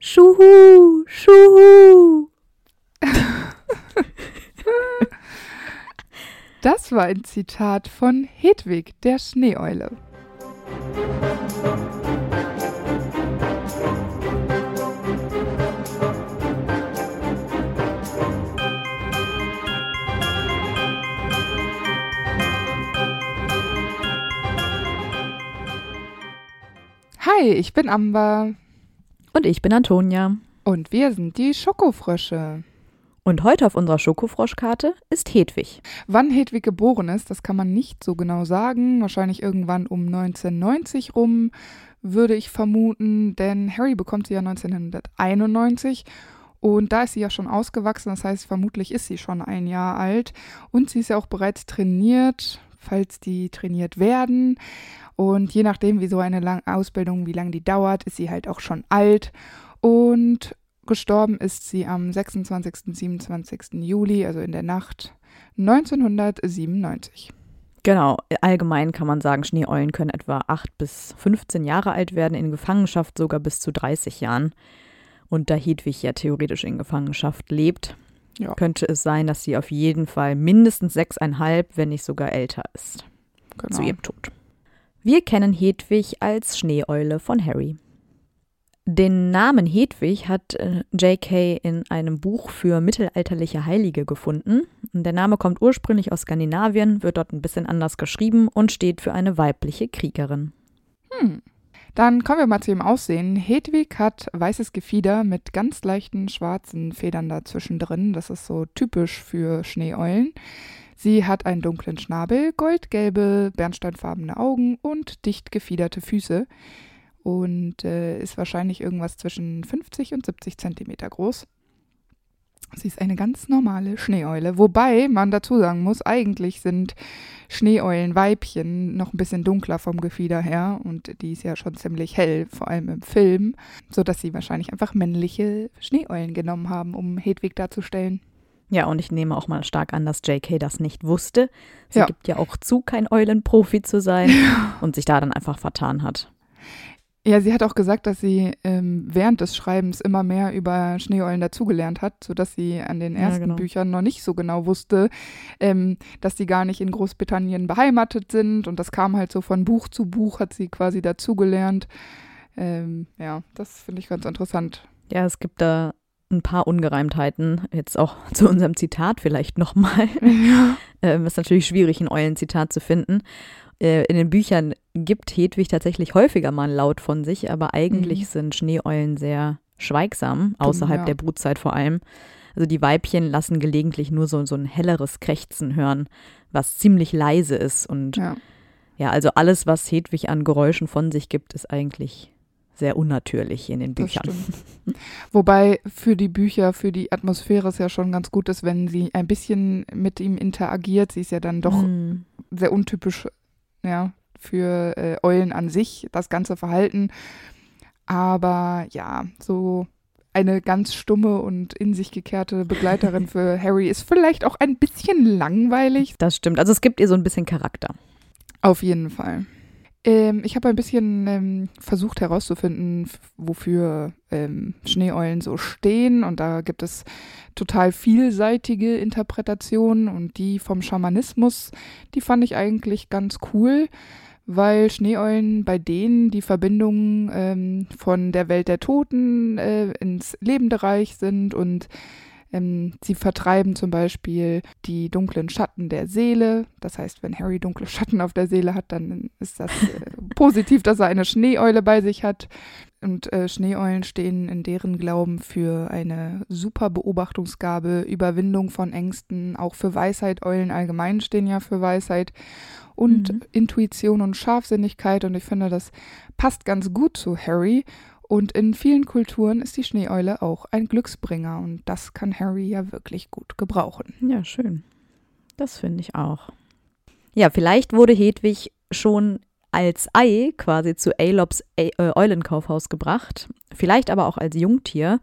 Schuhu, Schuhu. Das war ein Zitat von Hedwig, der Schneeeule. Hi, ich bin Amber Und ich bin Antonia. und wir sind die Schokofrösche. Und heute auf unserer Schokofroschkarte ist Hedwig. Wann Hedwig geboren ist, das kann man nicht so genau sagen. Wahrscheinlich irgendwann um 1990 rum, würde ich vermuten, denn Harry bekommt sie ja 1991 und da ist sie ja schon ausgewachsen, das heißt, vermutlich ist sie schon ein Jahr alt und sie ist ja auch bereits trainiert, falls die trainiert werden. Und je nachdem, wie so eine lang Ausbildung, wie lange die dauert, ist sie halt auch schon alt. Und gestorben ist sie am 26. 27. Juli, also in der Nacht 1997. Genau, allgemein kann man sagen, Schneeeulen können etwa 8 bis 15 Jahre alt werden, in Gefangenschaft sogar bis zu 30 Jahren. Und da Hedwig ja theoretisch in Gefangenschaft lebt, Ja. könnte es sein, dass sie auf jeden Fall mindestens sechseinhalb, wenn nicht sogar älter ist, Genau. zu ihrem Tod. Wir kennen Hedwig als Schneeeule von Harry. Den Namen Hedwig hat äh, J.K. in einem Buch für mittelalterliche Heilige gefunden. Und Der Name kommt ursprünglich aus Skandinavien, wird dort ein bisschen anders geschrieben und steht für eine weibliche Kriegerin. Hm. Dann kommen wir mal zu ihrem Aussehen. Hedwig hat weißes Gefieder mit ganz leichten schwarzen Federn dazwischen drin. Das ist so typisch für Schneeeulen. Sie hat einen dunklen Schnabel, goldgelbe, bernsteinfarbene Augen und dicht gefiederte Füße. Und äh, ist wahrscheinlich irgendwas zwischen 50 und 70 Zentimeter groß. Sie ist eine ganz normale Schneeeule. Wobei man dazu sagen muss, eigentlich sind Schneeeulenweibchen noch ein bisschen dunkler vom Gefieder her und die ist ja schon ziemlich hell, vor allem im Film, sodass sie wahrscheinlich einfach männliche Schneeeulen genommen haben, um Hedwig darzustellen. Ja, und ich nehme auch mal stark an, dass J.K. das nicht wusste. Sie Ja. gibt ja auch zu, kein Eulenprofi zu sein und sich da dann einfach vertan hat. Ja, sie hat auch gesagt, dass sie ähm, während des Schreibens immer mehr über Schneeeulen dazugelernt hat, sodass sie an den Ja, ersten genau. Büchern noch nicht so genau wusste, ähm, dass die gar nicht in Großbritannien beheimatet sind. Und das kam halt so von Buch zu Buch, hat sie quasi dazugelernt. Ähm, ja, das finde ich ganz interessant. Ja, es gibt da ein paar Ungereimtheiten. Jetzt auch zu unserem Zitat vielleicht nochmal. ähm, ist natürlich schwierig, ein Eulenzitat zu finden. Äh, in den Büchern gibt Hedwig tatsächlich häufiger mal Laut von sich, aber eigentlich Mhm. sind Schneeeulen sehr schweigsam, außerhalb ja. der Brutzeit vor allem. Also die Weibchen lassen gelegentlich nur so, so ein helleres Krächzen hören, was ziemlich leise ist. Und ja. Ja, also alles, was Hedwig an Geräuschen von sich gibt, ist eigentlich sehr unnatürlich in den Büchern. Wobei für die Bücher, für die Atmosphäre es ja schon ganz gut ist, wenn sie ein bisschen mit ihm interagiert. Sie ist ja dann doch Mm. sehr untypisch ja, für äh, Eulen an sich, das ganze Verhalten. Aber ja, so eine ganz stumme und in sich gekehrte Begleiterin für Harry ist vielleicht auch ein bisschen langweilig. Das stimmt. Also es gibt ihr so ein bisschen Charakter. Auf jeden Fall. Ähm, ich habe ein bisschen ähm, versucht herauszufinden, wofür ähm, Schneeeulen so stehen. Und da gibt es total vielseitige Interpretationen. Und die vom Schamanismus, die fand ich eigentlich ganz cool, weil Schneeeulen bei denen die Verbindung ähm, von der Welt der Toten äh, ins lebende Reich sind und ähm, sie vertreiben zum Beispiel die dunklen Schatten der Seele. Das heißt, wenn Harry dunkle Schatten auf der Seele hat, dann ist das äh, positiv, dass er eine Schneeeule bei sich hat. Und äh, Schneeeulen stehen in deren Glauben für eine super Beobachtungsgabe, Überwindung von Ängsten, auch für Weisheit. Eulen allgemein stehen ja für Weisheit und Mhm. Intuition und Scharfsinnigkeit. Und ich finde, das passt ganz gut zu Harry. Und in vielen Kulturen ist die Schneeeule auch ein Glücksbringer und das kann Harry ja wirklich gut gebrauchen. Ja, schön. Das finde ich auch. Ja, vielleicht wurde Hedwig schon als Ei quasi zu Aelops E- äh, Eulenkaufhaus gebracht, vielleicht aber auch als Jungtier.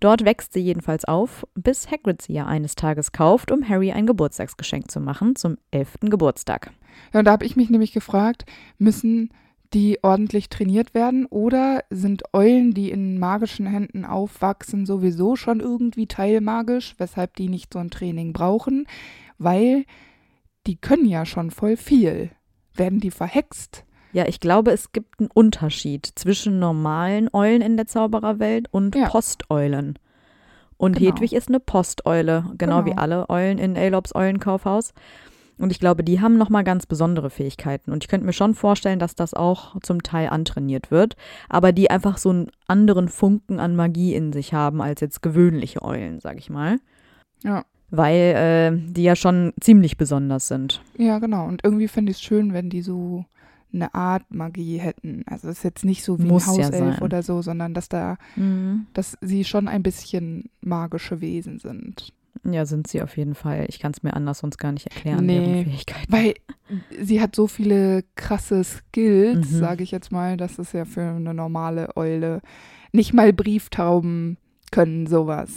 Dort wächst sie jedenfalls auf, bis Hagrid sie ja eines Tages kauft, um Harry ein Geburtstagsgeschenk zu machen zum elften Geburtstag. Ja, und da habe ich mich nämlich gefragt, müssen die ordentlich trainiert werden? Oder sind Eulen, die in magischen Händen aufwachsen, sowieso schon irgendwie teilmagisch, weshalb die nicht so ein Training brauchen? Weil die können ja schon voll viel. Werden die verhext? Ja, ich glaube, es gibt einen Unterschied zwischen normalen Eulen in der Zaubererwelt und Ja. Posteulen. Und Genau. Hedwig ist eine Posteule, genau, wie Genau. alle Eulen in Aelops Eulenkaufhaus. Und ich glaube, die haben nochmal ganz besondere Fähigkeiten. Und ich könnte mir schon vorstellen, dass das auch zum Teil antrainiert wird, aber die einfach so einen anderen Funken an Magie in sich haben als jetzt gewöhnliche Eulen, sag ich mal. Ja. Weil äh, die ja schon ziemlich besonders sind. Ja, genau. Und irgendwie finde ich es schön, wenn die so eine Art Magie hätten. Also es ist jetzt nicht so wie Muss ein ja Hauself sein. oder so, sondern dass da, dass sie schon ein bisschen magische Wesen sind. Ja, sind sie auf jeden Fall. Ich kann es mir anders sonst gar nicht erklären, Nee. deren Fähigkeiten. Weil sie hat so viele krasse Skills, Mhm. sage ich jetzt mal, das ist ja für eine normale Eule. Nicht mal Brieftauben können sowas.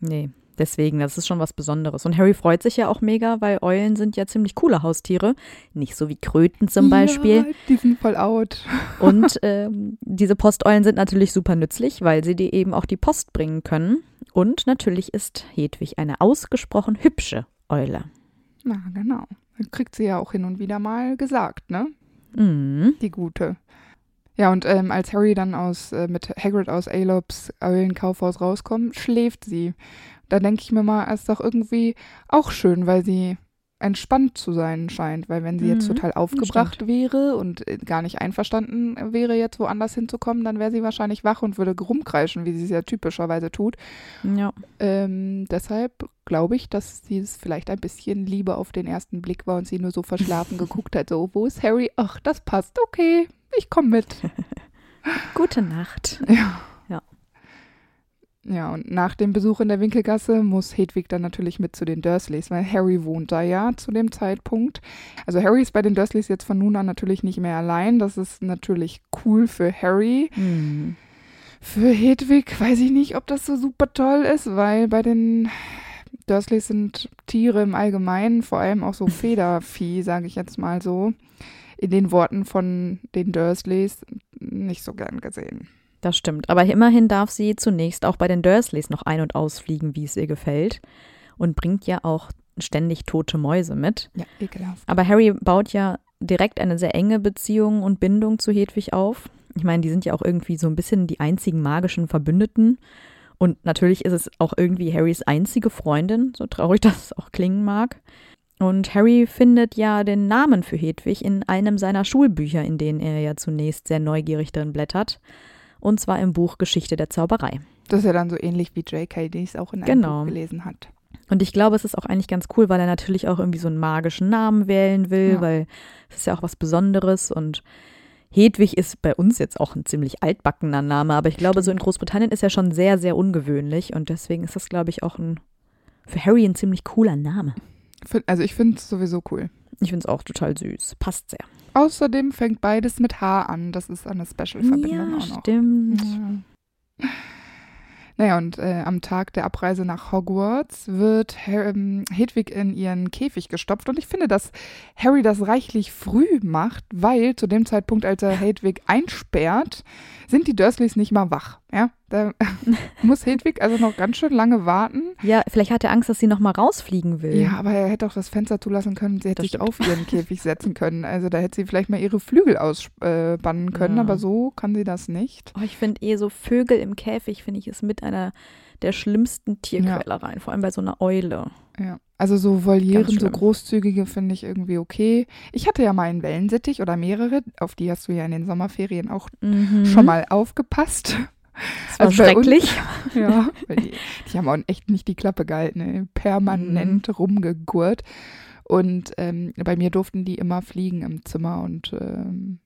Nee, deswegen, das ist schon was Besonderes. Und Harry freut sich ja auch mega, weil Eulen sind ja ziemlich coole Haustiere. Nicht so wie Kröten zum Beispiel. Ja, die sind voll out. Und ähm, diese Posteulen sind natürlich super nützlich, weil sie dir eben auch die Post bringen können. Und natürlich ist Hedwig eine ausgesprochen hübsche Eule. Na, genau. Das kriegt sie ja auch hin und wieder mal gesagt, ne? Mhm. Die gute. Ja, und ähm, als Harry dann aus, äh, mit Hagrid aus Aelops Eulenkaufhaus rauskommt, schläft sie. Da denke ich mir mal, ist doch irgendwie auch schön, weil sie entspannt zu sein scheint. Weil wenn sie jetzt Mhm, total aufgebracht wäre und äh, gar nicht einverstanden wäre, jetzt woanders hinzukommen, dann wäre sie wahrscheinlich wach und würde rumkreischen, wie sie es ja typischerweise tut. Ja. Ähm, deshalb glaube ich, dass sie es vielleicht ein bisschen Liebe auf den ersten Blick war und sie nur so verschlafen geguckt hat. So, wo ist Harry? Ach, das passt. Okay, ich komme mit. Gute Nacht. Ja. Ja. Und nach dem Besuch in der Winkelgasse muss Hedwig dann natürlich mit zu den Dursleys, weil Harry wohnt da ja zu dem Zeitpunkt. Also Harry ist bei den Dursleys jetzt von nun an natürlich nicht mehr allein. Das ist natürlich cool für Harry. Mhm. Für Hedwig weiß ich nicht, ob das so super toll ist, weil bei den Dursleys sind Tiere im Allgemeinen, vor allem auch so Federvieh, sage ich jetzt mal so, in den Worten von den Dursleys nicht so gern gesehen. Das stimmt. Aber immerhin darf sie zunächst auch bei den Dursleys noch ein- und ausfliegen, wie es ihr gefällt. Und bringt ja auch ständig tote Mäuse mit. Ja, ekelhaft. Aber Harry baut ja direkt eine sehr enge Beziehung und Bindung zu Hedwig auf. Ich meine, die sind ja auch irgendwie so ein bisschen die einzigen magischen Verbündeten. Und natürlich ist es auch irgendwie Harrys einzige Freundin, so traurig das auch klingen mag. Und Harry findet ja den Namen für Hedwig in einem seiner Schulbücher, in denen er ja zunächst sehr neugierig drin blättert. Und zwar im Buch Geschichte der Zauberei. Das ist ja dann so ähnlich wie J.K., die es auch in einem Genau. Buch gelesen hat. Und ich glaube, es ist auch eigentlich ganz cool, weil er natürlich auch irgendwie so einen magischen Namen wählen will, Ja. weil es ist ja auch was Besonderes und Hedwig ist bei uns jetzt auch ein ziemlich altbackener Name, aber ich glaube, so in Großbritannien ist er schon sehr, sehr ungewöhnlich und deswegen ist das, glaube ich, auch ein für Harry ein ziemlich cooler Name. Also ich finde es sowieso cool. Ich finde es auch total süß. Passt sehr. Außerdem fängt beides mit H an. Das ist eine Special-Verbindung Ja, auch noch. stimmt. Ja. Naja, und äh, am Tag der Abreise nach Hogwarts wird ähm, Hedwig in ihren Käfig gestopft. Und ich finde, dass Harry das reichlich früh macht, weil zu dem Zeitpunkt, als er Hedwig einsperrt, sind die Dursleys nicht mal wach. Ja, da muss Hedwig also noch ganz schön lange warten. Ja, vielleicht hat er Angst, dass sie noch mal rausfliegen will. Ja, aber er hätte auch das Fenster zulassen können. Sie hätte Das sich stimmt. auf ihren Käfig setzen können. Also da hätte sie vielleicht mal ihre Flügel ausbannen können, Ja. aber so kann sie das nicht. Oh, ich finde eh so Vögel im Käfig, finde ich, ist mit einer der schlimmsten Tierquälereien, vor allem bei so einer Eule. Ja. Also so Volieren, so großzügige finde ich irgendwie okay. Ich hatte ja mal einen Wellensittich oder mehrere, auf die hast du ja in den Sommerferien auch Mhm. schon mal aufgepasst. Das war also bei uns- schrecklich. ja, die, die haben auch echt nicht die Klappe gehalten, ey. permanent Mhm. rumgegurt. Und ähm, bei mir durften die immer fliegen im Zimmer und ähm,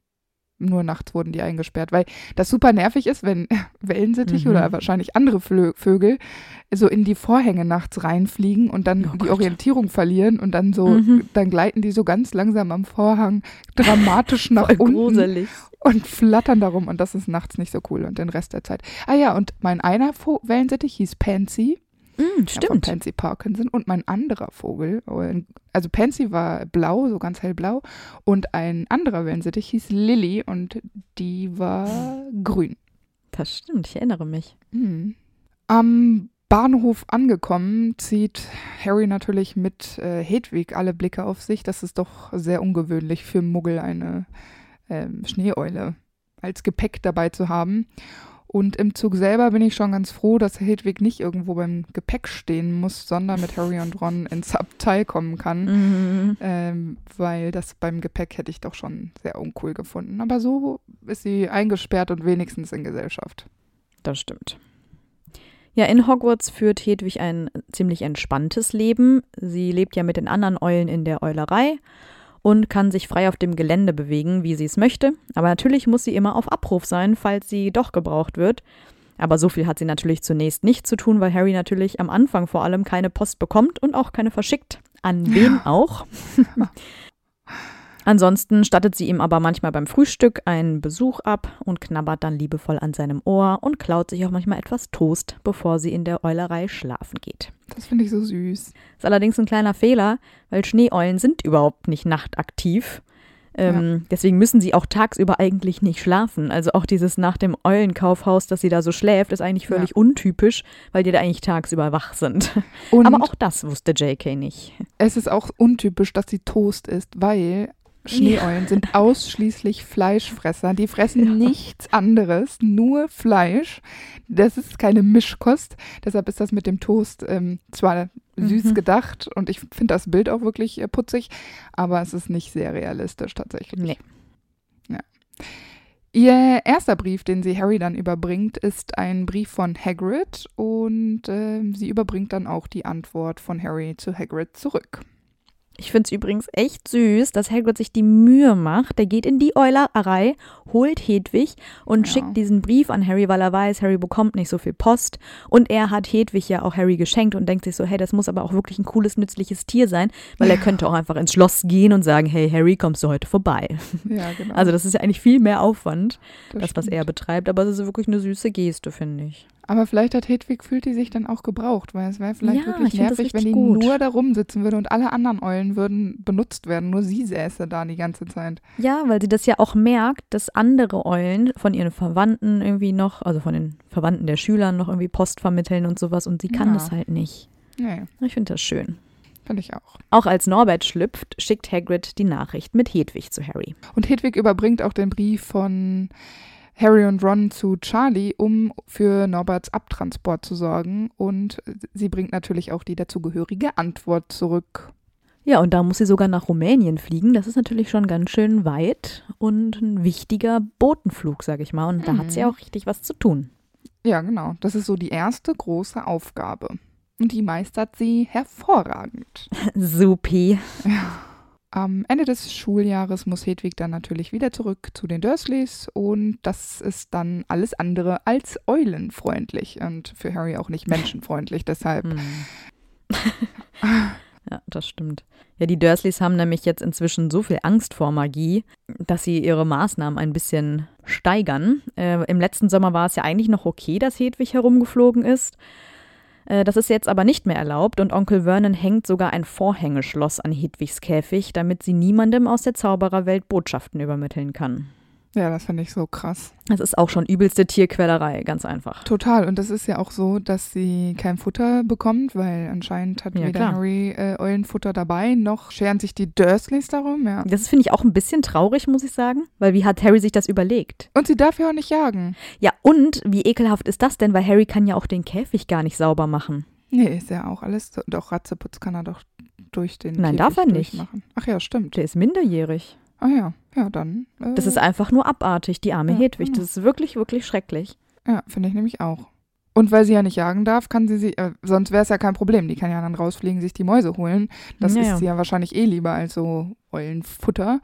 nur nachts wurden die eingesperrt, weil das super nervig ist, wenn Wellensittich Mhm. oder wahrscheinlich andere Flö Vögel so in die Vorhänge nachts reinfliegen und dann Oh die Gott. Orientierung verlieren und dann so, Mhm. dann gleiten die so ganz langsam am Vorhang dramatisch nach unten gruselig. und flattern darum und das ist nachts nicht so cool und den Rest der Zeit. Ah ja, und mein einer Wellensittich hieß Pansy Mm, Ja, von stimmt. Pansy Parkinson. Und mein anderer Vogel, also Pansy war blau, so ganz hellblau. Und ein anderer Wellensittich hieß Lily und die war grün. Das stimmt, ich erinnere mich. Mhm. Am Bahnhof angekommen, zieht Harry natürlich mit äh, Hedwig alle Blicke auf sich. Das ist doch sehr ungewöhnlich für Muggel, eine ähm, Schneeeule als Gepäck dabei zu haben. Und im Zug selber bin ich schon ganz froh, dass Hedwig nicht irgendwo beim Gepäck stehen muss, sondern mit Harry und Ron ins Abteil kommen kann. Mhm. Ähm, weil das beim Gepäck hätte ich doch schon sehr uncool gefunden. Aber so ist sie eingesperrt und wenigstens in Gesellschaft. Das stimmt. Ja, in Hogwarts führt Hedwig ein ziemlich entspanntes Leben. Sie lebt ja mit den anderen Eulen in der Eulerei und kann sich frei auf dem Gelände bewegen, wie sie es möchte. Aber natürlich muss sie immer auf Abruf sein, falls sie doch gebraucht wird. Aber so viel hat sie natürlich zunächst nicht zu tun, weil Harry natürlich am Anfang vor allem keine Post bekommt und auch keine verschickt. An wen auch. Ansonsten stattet sie ihm aber manchmal beim Frühstück einen Besuch ab und knabbert dann liebevoll an seinem Ohr und klaut sich auch manchmal etwas Toast, bevor sie in der Eulerei schlafen geht. Das finde ich so süß. Ist allerdings ein kleiner Fehler, weil Schneeeulen sind überhaupt nicht nachtaktiv. Ähm, Deswegen müssen sie auch tagsüber eigentlich nicht schlafen. Also auch dieses nach dem Eulenkaufhaus, dass sie da so schläft, ist eigentlich völlig untypisch, weil die da eigentlich tagsüber wach sind. Und Aber auch das wusste JK nicht. es ist auch untypisch, dass sie Toast isst, weil Schneeeulen sind ausschließlich Fleischfresser. Die fressen Ja. nichts anderes, nur Fleisch. Das ist keine Mischkost. Deshalb ist das mit dem Toast ähm, zwar süß Mhm. gedacht und ich finde das Bild auch wirklich äh, putzig, aber es ist nicht sehr realistisch tatsächlich. Nee. Ihr erster Brief, den sie Harry dann überbringt, ist ein Brief von Hagrid und ähm, sie überbringt dann auch die Antwort von Harry zu Hagrid zurück. Ich finde es übrigens echt süß, dass Hagrid sich die Mühe macht. Der geht in die Eulerei, holt Hedwig und Ja. schickt diesen Brief an Harry, weil er weiß, Harry bekommt nicht so viel Post. Und er hat Hedwig ja auch Harry geschenkt und denkt sich so, hey, das muss aber auch wirklich ein cooles, nützliches Tier sein, weil er könnte auch einfach ins Schloss gehen und sagen, hey, Harry, kommst du heute vorbei? Ja, genau. Also das ist ja eigentlich viel mehr Aufwand, das, was stimmt. er betreibt, aber es ist wirklich eine süße Geste, finde ich. Aber vielleicht hat Hedwig, fühlt die sich dann auch gebraucht, weil es wäre vielleicht Ja, wirklich nervig, wenn die gut. nur da rumsitzen würde und alle anderen Eulen würden benutzt werden, nur sie säße da die ganze Zeit. Ja, weil sie das ja auch merkt, dass andere Eulen von ihren Verwandten irgendwie noch, also von den Verwandten der Schüler noch irgendwie Post vermitteln und sowas und sie kann Ja. das halt nicht. Nee, Ich finde das schön. finde ich auch. Auch als Norbert schlüpft, schickt Hagrid die Nachricht mit Hedwig zu Harry. Und Hedwig überbringt auch den Brief von Harry und Ron zu Charlie, um für Norberts Abtransport zu sorgen. Und sie bringt natürlich auch die dazugehörige Antwort zurück. Ja, und da muss sie sogar nach Rumänien fliegen. Das ist natürlich schon ganz schön weit und ein wichtiger Botenflug, sag ich mal. Und da hat sie Mhm. auch richtig was zu tun. Ja, genau. Das ist so die erste große Aufgabe. Und die meistert sie hervorragend. Supi. Am Ende des Schuljahres muss Hedwig dann natürlich wieder zurück zu den Dursleys und das ist dann alles andere als eulenfreundlich und für Harry auch nicht menschenfreundlich. Deshalb, Hm. ja, das stimmt. Ja, die Dursleys haben nämlich jetzt inzwischen so viel Angst vor Magie, dass sie ihre Maßnahmen ein bisschen steigern. Äh, Im letzten Sommer war es ja eigentlich noch okay, dass Hedwig herumgeflogen ist. Äh, das ist jetzt aber nicht mehr erlaubt und Onkel Vernon hängt sogar ein Vorhängeschloss an Hedwigs Käfig, damit sie niemandem aus der Zaubererwelt Botschaften übermitteln kann. Ja, das finde ich so krass. Das ist auch schon übelste Tierquälerei, ganz einfach. Total. Und das ist ja auch so, dass sie kein Futter bekommt, weil anscheinend hat Ja, weder klar. Harry äh, Eulenfutter dabei, noch scheren sich die Dursleys darum. Ja. Das finde ich auch ein bisschen traurig, muss ich sagen, weil wie hat Harry sich das überlegt? Und sie darf ja auch nicht jagen. Ja, und wie ekelhaft ist das denn, weil Harry kann ja auch den Käfig gar nicht sauber machen. Nee, ist ja auch alles. Doch, Ratzeputz kann er doch durch den Nein, Käfig darf er nicht. Ach ja, stimmt. Der ist minderjährig. Ah ja, ja, dann. Äh, Das ist einfach nur abartig, die arme Ja, Hedwig. genau. Das ist wirklich, wirklich schrecklich. Ja, finde ich nämlich auch. Und weil sie ja nicht jagen darf, kann sie sie, äh, sonst wäre es ja kein Problem. Die kann ja dann rausfliegen, sich die Mäuse holen. Das Ja, ist ja. sie ja wahrscheinlich eh lieber als so Eulenfutter.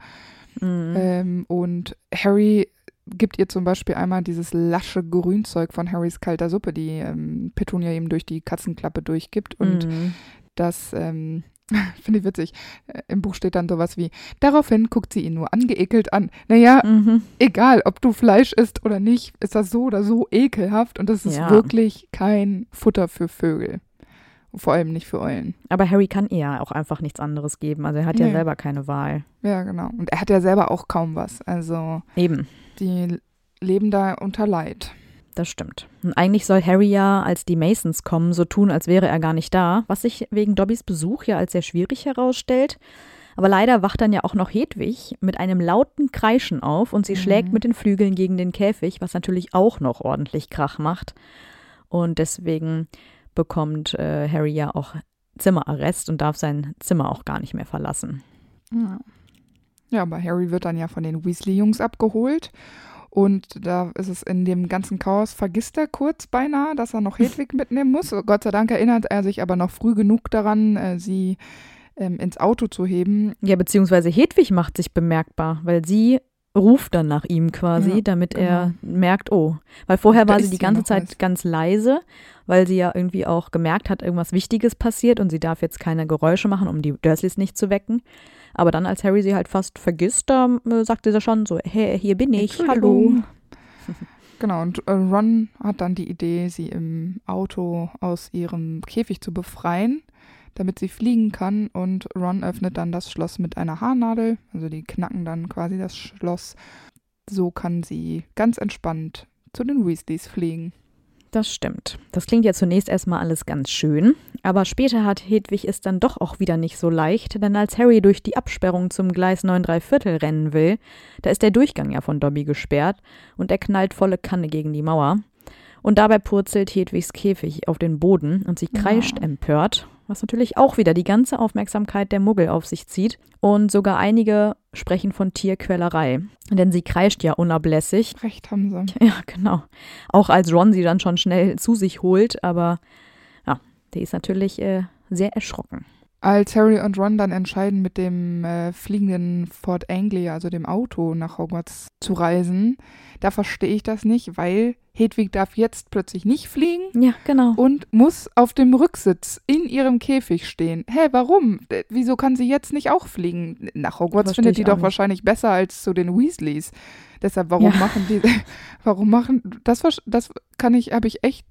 Mhm. Ähm, und Harry gibt ihr zum Beispiel einmal dieses lasche Grünzeug von Harrys kalter Suppe, die ähm, Petunia ihm durch die Katzenklappe durchgibt. Und Mhm. das ähm, finde ich witzig. Äh, Im Buch steht dann sowas wie, daraufhin guckt sie ihn nur angeekelt an. Naja, Mhm. egal, ob du Fleisch isst oder nicht, ist das so oder so ekelhaft und das ist Ja. wirklich kein Futter für Vögel. vor allem nicht für Eulen. Aber Harry kann ihr auch einfach nichts anderes geben. Also er hat ja Nee. selber keine Wahl. Ja, genau. Und er hat ja selber auch kaum was. Also Eben. die leben da unter Leid. Das stimmt. Und eigentlich soll Harry ja, als die Masons kommen, so tun, als wäre er gar nicht da, was sich wegen Dobbys Besuch ja als sehr schwierig herausstellt. Aber leider wacht dann ja auch noch Hedwig mit einem lauten Kreischen auf und sie Mhm. schlägt mit den Flügeln gegen den Käfig, was natürlich auch noch ordentlich Krach macht. Und deswegen bekommt äh, Harry ja auch Zimmerarrest und darf sein Zimmer auch gar nicht mehr verlassen. Ja. ja, aber Harry wird dann ja von den Weasley-Jungs abgeholt. Und da ist es in dem ganzen Chaos, vergisst er kurz beinahe, dass er noch Hedwig mitnehmen muss. Gott sei Dank erinnert er sich aber noch früh genug daran, äh, sie ähm, ins Auto zu heben. Ja, beziehungsweise Hedwig macht sich bemerkbar, weil sie ruft dann nach ihm quasi, Ja, damit er merkt, oh. Weil vorher Da war sie die ganze Zeit was. ganz leise, weil sie ja irgendwie auch gemerkt hat, irgendwas Wichtiges passiert und sie darf jetzt keine Geräusche machen, um die Dursleys nicht zu wecken. Aber dann, als Harry sie halt fast vergisst, da äh, sagt sie schon so, hey, hier bin ich, hallo. Genau, und äh, Ron hat dann die Idee, sie im Auto aus ihrem Käfig zu befreien, damit sie fliegen kann. Und Ron öffnet dann das Schloss mit einer Haarnadel. Also die knacken dann quasi das Schloss. So kann sie ganz entspannt zu den Weasleys fliegen. Das stimmt. Das klingt ja zunächst erstmal alles ganz schön, aber später hat Hedwig es dann doch auch wieder nicht so leicht, denn als Harry durch die Absperrung zum Gleis 9 3 Viertel rennen will, da ist der Durchgang ja von Dobby gesperrt und er knallt volle Kanne gegen die Mauer. Und dabei purzelt Hedwigs Käfig auf den Boden und sie kreischt Ja. empört, was natürlich auch wieder die ganze Aufmerksamkeit der Muggel auf sich zieht. Und sogar einige sprechen von Tierquälerei, denn sie kreischt ja unablässig Recht haben sie. ja, genau. Auch als Ron sie dann schon schnell zu sich holt, aber der ist natürlich äh, sehr erschrocken. Als Harry und Ron dann entscheiden, mit dem äh, fliegenden Fort Anglia, also dem Auto, nach Hogwarts zu reisen, da verstehe ich das nicht, weil Hedwig darf jetzt plötzlich nicht fliegen Ja, genau. und muss auf dem Rücksitz in ihrem Käfig stehen. Hä, warum? Äh, Wieso kann sie jetzt nicht auch fliegen? Nach Hogwarts findet die doch nicht. wahrscheinlich besser als zu den Weasleys. Deshalb, warum Ja. machen die, warum machen, das, das kann ich, habe ich echt,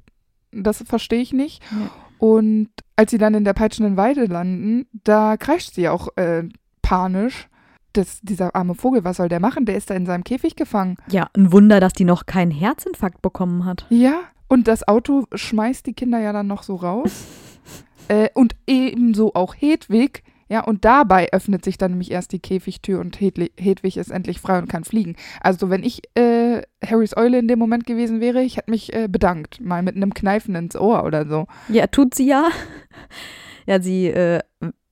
das verstehe ich nicht. Ja. Und als sie dann in der peitschenden Weide landen, da kreischt sie auch äh, panisch. Das, dieser arme Vogel, was soll der machen? Der ist da in seinem Käfig gefangen. Ja, ein Wunder, dass die noch keinen Herzinfarkt bekommen hat. Ja, und das Auto schmeißt die Kinder ja dann noch so raus. äh, und ebenso auch Hedwig. Ja, und dabei öffnet sich dann nämlich erst die Käfigtür und Hedwig ist endlich frei und kann fliegen. Also wenn ich äh, Harrys Eule in dem Moment gewesen wäre, ich hätte mich äh, bedankt. Mal mit einem Kneifen ins Ohr oder so. Ja, tut sie ja. Ja, sie äh,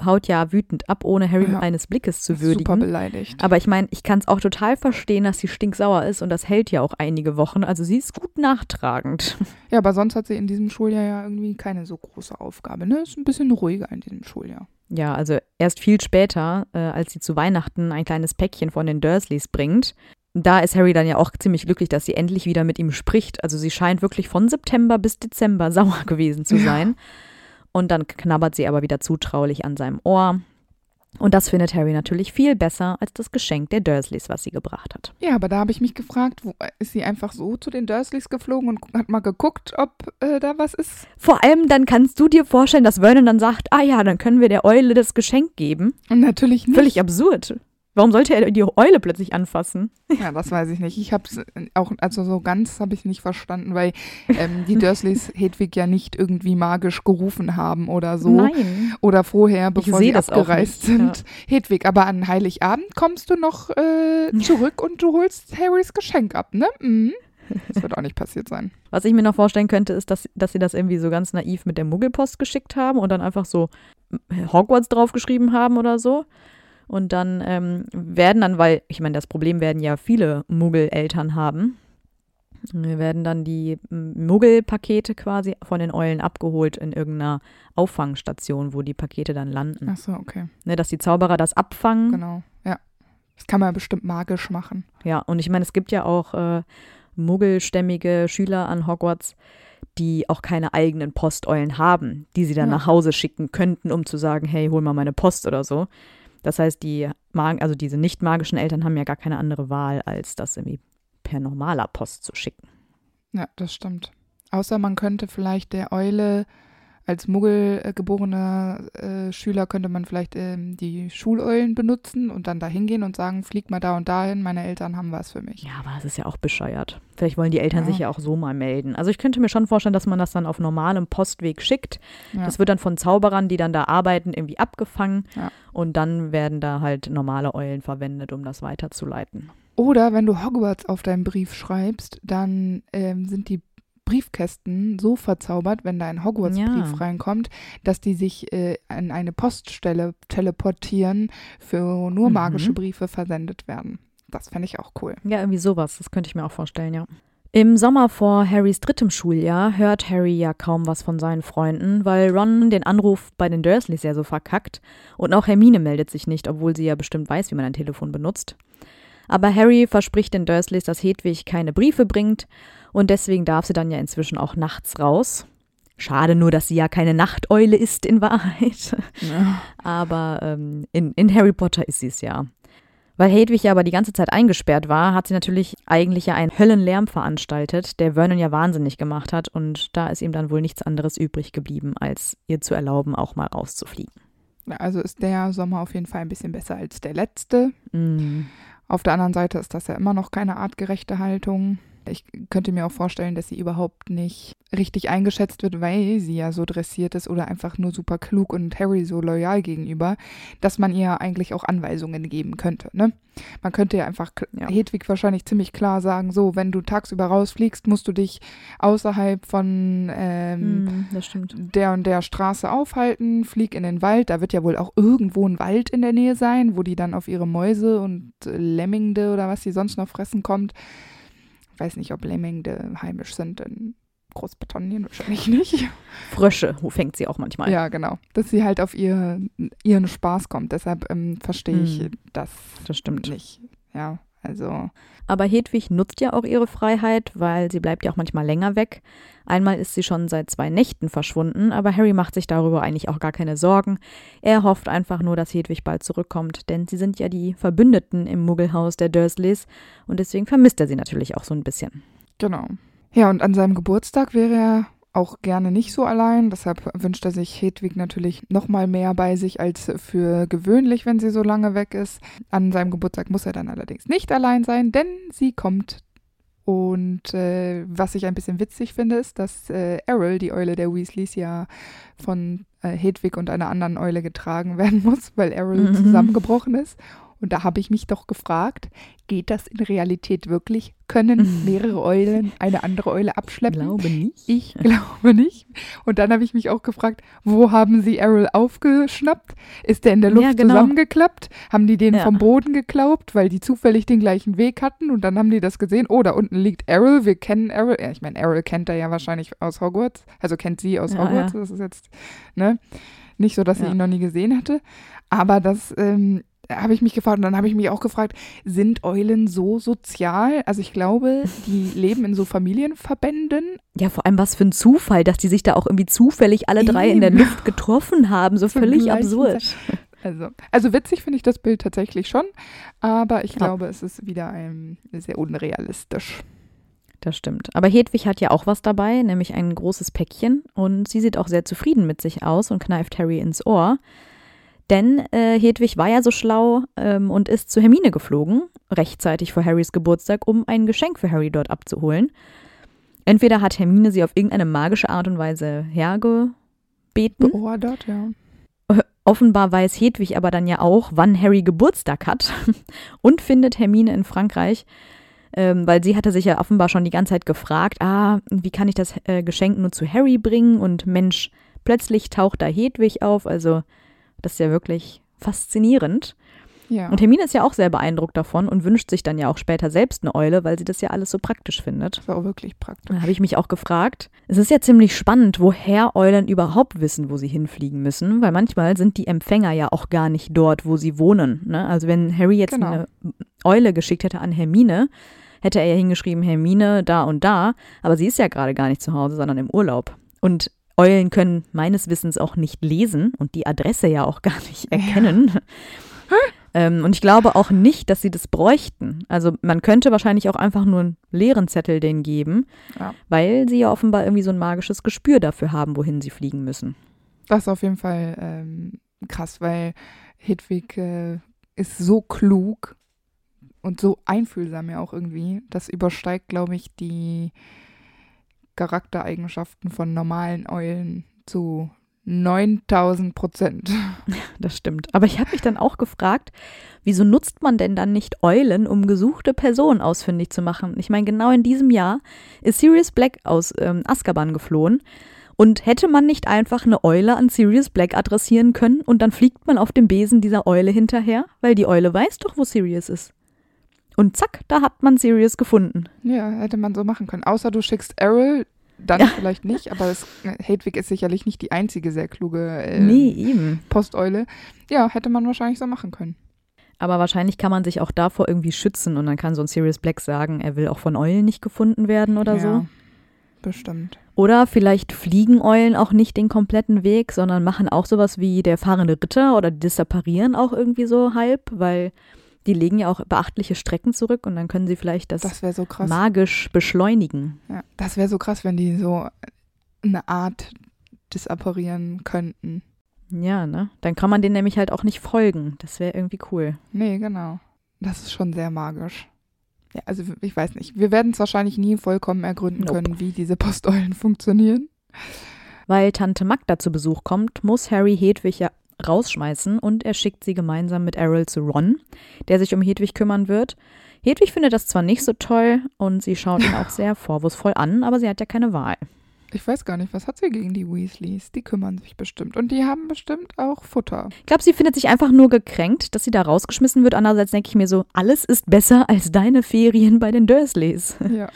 haut ja wütend ab, ohne Harry Ja. eines Blickes zu Super würdigen. beleidigt. Aber ich meine, ich kann es auch total verstehen, dass sie stinksauer ist und das hält ja auch einige Wochen. Also sie ist gut nachtragend. Ja, aber sonst hat sie in diesem Schuljahr ja irgendwie keine so große Aufgabe. Ne? Ist ein bisschen ruhiger in diesem Schuljahr. Ja, also erst viel später, äh, als sie zu Weihnachten ein kleines Päckchen von den Dursleys bringt. Da ist Harry dann ja auch ziemlich glücklich, dass sie endlich wieder mit ihm spricht. Also sie scheint wirklich von September bis Dezember sauer gewesen zu Ja. Und dann knabbert sie aber wieder zutraulich an seinem Ohr. Und das findet Harry natürlich viel besser als das Geschenk der Dursleys, was sie gebracht hat. Ja, aber da habe ich mich gefragt, wo, ist sie einfach so zu den Dursleys geflogen und hat mal geguckt, ob äh, da was ist? Vor allem dann kannst du dir vorstellen, dass Vernon dann sagt, ah ja, dann können wir der Eule das Geschenk geben. Und natürlich nicht. Völlig absurd. Warum sollte er die Eule plötzlich anfassen? Ja, das weiß ich nicht. Ich habe es auch, also so ganz habe ich nicht verstanden, weil ähm, die Dursleys Hedwig ja nicht irgendwie magisch gerufen haben oder so. Nein. Oder vorher, bevor sie abgereist nicht, sind. Hedwig, aber an Heiligabend kommst du noch äh, zurück und du holst Harrys Geschenk ab, ne? Mhm. Das wird auch nicht passiert sein. Was ich mir noch vorstellen könnte, ist, dass, dass sie das irgendwie so ganz naiv mit der Muggelpost geschickt haben und dann einfach so Hogwarts draufgeschrieben haben oder so. Und dann ähm, werden dann, weil, ich meine, das Problem werden ja viele Muggeleltern haben, wir werden dann die Muggelpakete quasi von den Eulen abgeholt in irgendeiner Auffangstation, wo die Pakete dann landen. Ach so, okay. Ne, dass die Zauberer das abfangen. Genau. Ja. Das kann man bestimmt magisch machen. Ja, und ich meine, es gibt ja auch äh, muggelstämmige Schüler an Hogwarts, die auch keine eigenen Posteulen haben, die sie dann Ja. nach Hause schicken könnten, um zu sagen, hey, hol mal meine Post oder so. Das heißt, die Mag also diese nicht magischen Eltern haben ja gar keine andere Wahl, als das irgendwie per normaler Post zu schicken. Ja, das stimmt. Außer man könnte vielleicht der Eule als Muggel äh, geborener äh, Schüler könnte man vielleicht ähm, die Schuleulen benutzen und dann da hingehen und sagen, flieg mal da und dahin, meine Eltern haben was für mich. Ja, aber das ist ja auch bescheuert. Vielleicht wollen die Eltern Ja. sich ja auch so mal melden. Also ich könnte mir schon vorstellen, dass man das dann auf normalem Postweg schickt. Ja. Das wird dann von Zauberern, die dann da arbeiten, irgendwie abgefangen. Ja. Und dann werden da halt normale Eulen verwendet, um das weiterzuleiten. Oder wenn du Hogwarts auf deinem Brief schreibst, dann ähm, sind die Briefkästen so verzaubert, wenn da ein Hogwarts-Brief Ja. reinkommt, dass die sich äh, an eine Poststelle teleportieren, für nur Mhm. magische Briefe versendet werden. Das fände ich auch cool. Ja, irgendwie sowas. Das könnte ich mir auch vorstellen, ja. Im Sommer vor Harrys drittem Schuljahr hört Harry ja kaum was von seinen Freunden, weil Ron den Anruf bei den Dursleys ja so verkackt und auch Hermine meldet sich nicht, obwohl sie ja bestimmt weiß, wie man ein Telefon benutzt. Aber Harry verspricht den Dursleys, dass Hedwig keine Briefe bringt und deswegen darf sie dann ja inzwischen auch nachts raus. Schade nur, dass sie ja keine Nachteule ist in Wahrheit. Aber ähm, in, in Harry Potter ist sie es ja. Weil Hedwig ja aber die ganze Zeit eingesperrt war, hat sie natürlich eigentlich ja einen Höllenlärm veranstaltet, der Vernon ja wahnsinnig gemacht hat. Und da ist ihm dann wohl nichts anderes übrig geblieben, als ihr zu erlauben, auch mal rauszufliegen. Ja, Also ist der Sommer auf jeden Fall ein bisschen besser als der letzte. Mm. Auf der anderen Seite ist das ja immer noch keine artgerechte Haltung. Ich könnte mir auch vorstellen, dass sie überhaupt nicht richtig eingeschätzt wird, weil sie ja so dressiert ist oder einfach nur super klug und Harry so loyal gegenüber, dass man ihr eigentlich auch Anweisungen geben könnte. Ne? Man könnte ja einfach Ja. Hedwig wahrscheinlich ziemlich klar sagen, so, wenn du tagsüber rausfliegst, musst du dich außerhalb von ähm, Mm, der und der Straße aufhalten, flieg in den Wald. Da wird ja wohl auch irgendwo ein Wald in der Nähe sein, wo die dann auf ihre Mäuse und äh, Lemmingde oder was sie sonst noch fressen kommt. Ich weiß nicht, ob Lemmingde heimisch sind in Großbritannien, wahrscheinlich nicht. Frösche fängt sie auch manchmal. Ja, genau. Dass sie halt auf ihr, ihren Spaß kommt. Deshalb ähm, verstehe ich Hm. das Das stimmt. nicht. Ja, also. Aber Hedwig nutzt ja auch ihre Freiheit, weil sie bleibt ja auch manchmal länger weg. Einmal ist sie schon seit zwei Nächten verschwunden, aber Harry macht sich darüber eigentlich auch gar keine Sorgen. Er hofft einfach nur, dass Hedwig bald zurückkommt, denn sie sind ja die Verbündeten im Muggelhaus der Dursleys und deswegen vermisst er sie natürlich auch so ein bisschen. Genau. Ja, und an seinem Geburtstag wäre er auch gerne nicht so allein. Deshalb wünscht er sich Hedwig natürlich noch mal mehr bei sich als für gewöhnlich, wenn sie so lange weg ist. An seinem Geburtstag muss er dann allerdings nicht allein sein, denn sie kommt. Und äh, was ich ein bisschen witzig finde, ist, dass äh, Errol, die Eule der Weasleys, ja von äh, Hedwig und einer anderen Eule getragen werden muss, weil Errol Mhm. zusammengebrochen ist. Und da habe ich mich doch gefragt, geht das in Realität wirklich? Können mehrere Eulen eine andere Eule abschleppen? Glaube nicht. Ich glaube nicht. Und dann habe ich mich auch gefragt, wo haben sie Errol aufgeschnappt? Ist der in der Luft Ja, genau. zusammengeklappt? Haben die den Ja. vom Boden geklaubt, weil die zufällig den gleichen Weg hatten? Und dann haben die das gesehen. Oh, da unten liegt Errol. Wir kennen Errol. Ja, ich meine, Errol kennt er ja wahrscheinlich aus Hogwarts. Also kennt sie aus Ja, Hogwarts. Das ist jetzt, ne? Nicht so, dass sie ihn noch nie gesehen hatte. Aber das ähm, habe ich mich gefragt. Und dann habe ich mich auch gefragt, sind Eulen so sozial? Also ich glaube, die leben in so Familienverbänden Ja, vor allem was für ein Zufall, dass die sich da auch irgendwie zufällig alle drei in der. Luft getroffen haben. So Zur völlig absurd. Also, also witzig finde ich das Bild tatsächlich schon, aber ich Ja. glaube, es ist wieder ein, sehr unrealistisch. Das stimmt. Aber Hedwig hat ja auch was dabei, nämlich ein großes Päckchen. Und sie sieht auch sehr zufrieden mit sich aus und kneift Harry ins Ohr. Denn äh, Hedwig war ja so schlau ähm, und ist zu Hermine geflogen, rechtzeitig vor Harrys Geburtstag, um ein Geschenk für Harry dort abzuholen. Entweder hat Hermine sie auf irgendeine magische Art und Weise hergebeten. Beordert, ja. Offenbar weiß Hedwig aber dann ja auch, wann Harry Geburtstag hat und findet Hermine in Frankreich, ähm, weil sie hatte sich ja offenbar schon die ganze Zeit gefragt, ah, wie kann ich das äh, Geschenk nur zu Harry bringen? Und Mensch, plötzlich taucht da Hedwig auf, also das ist ja wirklich faszinierend. Ja. Und Hermine ist ja auch sehr beeindruckt davon und wünscht sich dann ja auch später selbst eine Eule, weil sie das ja alles so praktisch findet. das war auch wirklich praktisch. Da habe ich mich auch gefragt. Es ist ja ziemlich spannend, woher Eulen überhaupt wissen, wo sie hinfliegen müssen, weil manchmal sind die Empfänger ja auch gar nicht dort, wo sie wohnen. Ne? Also wenn Harry jetzt Genau. eine Eule geschickt hätte an Hermine, hätte er ja hingeschrieben, Hermine da und da, aber sie ist ja gerade gar nicht zu Hause, sondern im Urlaub. Und Eulen können meines Wissens auch nicht lesen und die Adresse ja auch gar nicht erkennen. Ähm, und ich glaube auch nicht, dass sie das bräuchten. Also man könnte wahrscheinlich auch einfach nur einen leeren Zettel denen geben, Ja. weil sie ja offenbar irgendwie so ein magisches Gespür dafür haben, wohin sie fliegen müssen. Das ist auf jeden Fall ähm, krass, weil Hedwig äh, ist so klug und so einfühlsam ja auch irgendwie. Das übersteigt, glaube ich, die Charaktereigenschaften von normalen Eulen zu 9000 Prozent. Das stimmt. Aber ich habe mich dann auch gefragt, wieso nutzt man denn dann nicht Eulen, um gesuchte Personen ausfindig zu machen? Ich meine, genau in diesem Jahr ist Sirius Black aus ähm, Azkaban geflohen. Und hätte man nicht einfach eine Eule an Sirius Black adressieren können und dann fliegt man auf dem Besen dieser Eule hinterher? Weil die Eule weiß doch, wo Sirius ist. Und zack, da hat man Sirius gefunden. Ja, hätte man so machen können. Außer du schickst Errol, dann Ja. vielleicht nicht, aber es, Hedwig ist sicherlich nicht die einzige sehr kluge äh, Nee, eben. Posteule. Ja, hätte man wahrscheinlich so machen können. Aber wahrscheinlich kann man sich auch davor irgendwie schützen und dann kann so ein Sirius Black sagen, er will auch von Eulen nicht gefunden werden oder so. ja, Bestimmt. Oder vielleicht fliegen Eulen auch nicht den kompletten Weg, sondern machen auch sowas wie der fahrende Ritter oder die disapparieren auch irgendwie so halb, weil die legen ja auch beachtliche Strecken zurück und dann können sie vielleicht das, Das so magisch beschleunigen. Ja, das wäre so krass, wenn die so eine Art disapparieren könnten. Ja, ne? Dann kann man denen nämlich halt auch nicht folgen. Das wäre irgendwie cool. Nee, genau. Das ist schon sehr magisch. Ja, also ich weiß nicht. Wir werden es wahrscheinlich nie vollkommen ergründen Nope. können, wie diese Posteulen funktionieren. Weil Tante Magda zu Besuch kommt, muss Harry Hedwig ja rausschmeißen und er schickt sie gemeinsam mit Errol zu Ron, der sich um Hedwig kümmern wird. Hedwig findet das zwar nicht so toll und sie schaut ihn auch sehr vorwurfsvoll an, aber sie hat ja keine Wahl. Ich weiß gar nicht, was hat sie gegen die Weasleys? Die kümmern sich bestimmt. Und die haben bestimmt auch Futter. Ich glaube, sie findet sich einfach nur gekränkt, dass sie da rausgeschmissen wird. Andererseits denke ich mir so, alles ist besser als deine Ferien bei den Dursleys. Ja,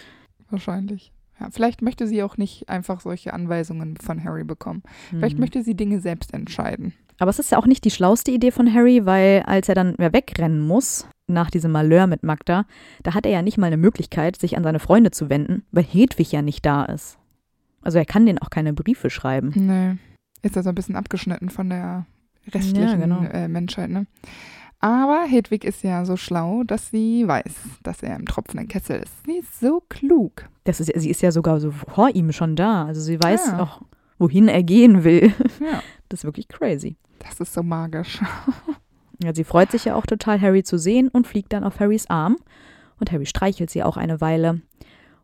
wahrscheinlich. Ja, vielleicht möchte sie auch nicht einfach solche Anweisungen von Harry bekommen. Vielleicht Hm. möchte sie Dinge selbst entscheiden. Aber es ist ja auch nicht die schlauste Idee von Harry, weil als er dann mehr wegrennen muss, nach diesem Malheur mit Magda, da hat er ja nicht mal eine Möglichkeit, sich an seine Freunde zu wenden, weil Hedwig ja nicht da ist. Also er kann denen auch keine Briefe schreiben. Nee. Ist also ein bisschen abgeschnitten von der restlichen Ja, genau. äh, Menschheit, ne? Aber Hedwig ist ja so schlau, dass sie weiß, dass er im tropfenden Kessel ist. Sie ist so klug. Das ist, sie ist ja sogar so vor ihm schon da. Also sie weiß Ja. auch, wohin er gehen will. Ja, Das ist wirklich crazy. Das ist so magisch. Ja, sie freut sich ja auch total, Harry zu sehen und fliegt dann auf Harrys Arm. Und Harry streichelt sie auch eine Weile.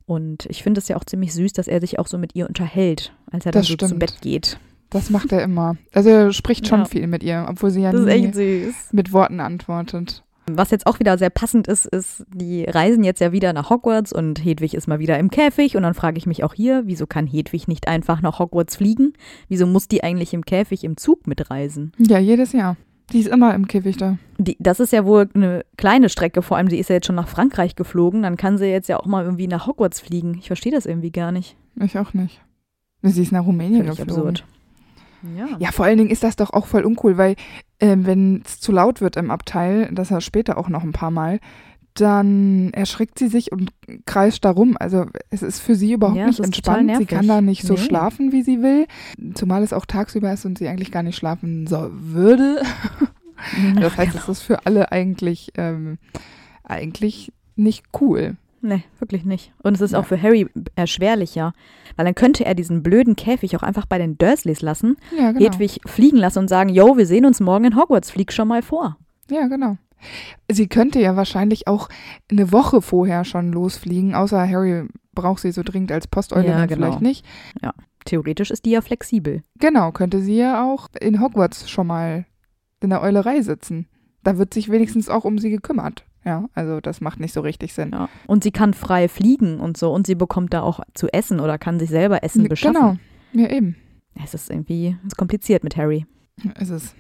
Und ich finde es ja auch ziemlich süß, dass er sich auch so mit ihr unterhält, als er dann Das so zu stimmt. Bett geht. Das macht er immer. Also er spricht schon Ja. viel mit ihr, obwohl sie ja Das nie mit Worten antwortet. Was jetzt auch wieder sehr passend ist, ist, die reisen jetzt ja wieder nach Hogwarts und Hedwig ist mal wieder im Käfig. Und dann frage ich mich auch hier, wieso kann Hedwig nicht einfach nach Hogwarts fliegen? Wieso muss die eigentlich im Käfig im Zug mitreisen? Ja, jedes Jahr. Die ist immer im Käfig da. Die, das ist ja wohl eine kleine Strecke, vor allem die ist ja jetzt schon nach Frankreich geflogen. Dann kann sie jetzt ja auch mal irgendwie nach Hogwarts fliegen. Ich verstehe das irgendwie gar nicht. Ich auch nicht. Sie ist nach Rumänien Völlig geflogen. absurd. Ja. Ja, vor allen Dingen ist das doch auch voll uncool, weil ähm, wenn es zu laut wird im Abteil, das ja später auch noch ein paar Mal, dann erschrickt sie sich und kreischt da rum. Also es ist für sie überhaupt Ja, nicht entspannt. Sie kann da nicht so Nee. schlafen, wie sie will. Zumal es auch tagsüber ist und sie eigentlich gar nicht schlafen so würde. Das heißt, es ist für alle eigentlich, ähm, eigentlich nicht cool. Nee, wirklich nicht. Und es ist Ja. auch für Harry erschwerlicher, weil dann könnte er diesen blöden Käfig auch einfach bei den Dursleys lassen, Ja, genau. Hedwig fliegen lassen und sagen, yo, wir sehen uns morgen in Hogwarts, flieg schon mal vor. Ja, genau. Sie könnte ja wahrscheinlich auch eine Woche vorher schon losfliegen, außer Harry braucht sie so dringend als Posteule Ja, genau. vielleicht nicht. Theoretisch ist die ja flexibel. Genau, könnte sie ja auch in Hogwarts schon mal in der Eulerei sitzen. Da wird sich wenigstens auch um sie gekümmert. Ja, also das macht nicht so richtig Sinn. Ja. Und sie kann frei fliegen und so und sie bekommt da auch zu essen oder kann sich selber Essen beschaffen. Genau, ja eben. Es ist irgendwie es ist kompliziert mit Harry. Ist es.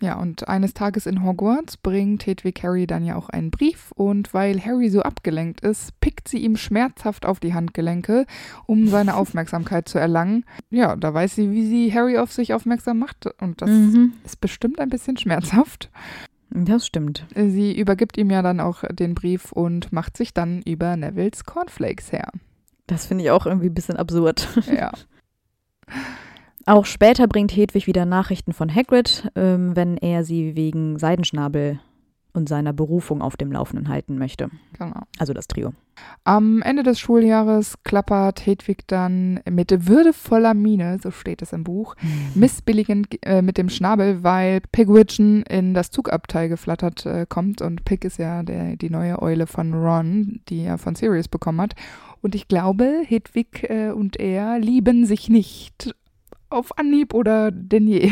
Ja, und eines Tages in Hogwarts bringt Hedwig Harry dann ja auch einen Brief und weil Harry so abgelenkt ist, pickt sie ihm schmerzhaft auf die Handgelenke, um seine Aufmerksamkeit zu erlangen. Ja, da weiß sie, wie sie Harry auf sich aufmerksam macht und das mhm. ist bestimmt ein bisschen schmerzhaft. Das stimmt. Sie übergibt ihm ja dann auch den Brief und macht sich dann über Nevilles Cornflakes her. Das finde ich auch irgendwie ein bisschen absurd. Ja. Auch später bringt Hedwig wieder Nachrichten von Hagrid, ähm, wenn er sie wegen Seidenschnabel und seiner Berufung auf dem Laufenden halten möchte. Genau. Also das Trio. Am Ende des Schuljahres klappert Hedwig dann mit würdevoller Miene, so steht es im Buch, missbilligend äh, mit dem Schnabel, weil Pigwidgeon in das Zugabteil geflattert äh, kommt und Pig ist ja der, die neue Eule von Ron, die er von Sirius bekommen hat. Und ich glaube, Hedwig äh, und er lieben sich nicht auf Anhieb oder denn je.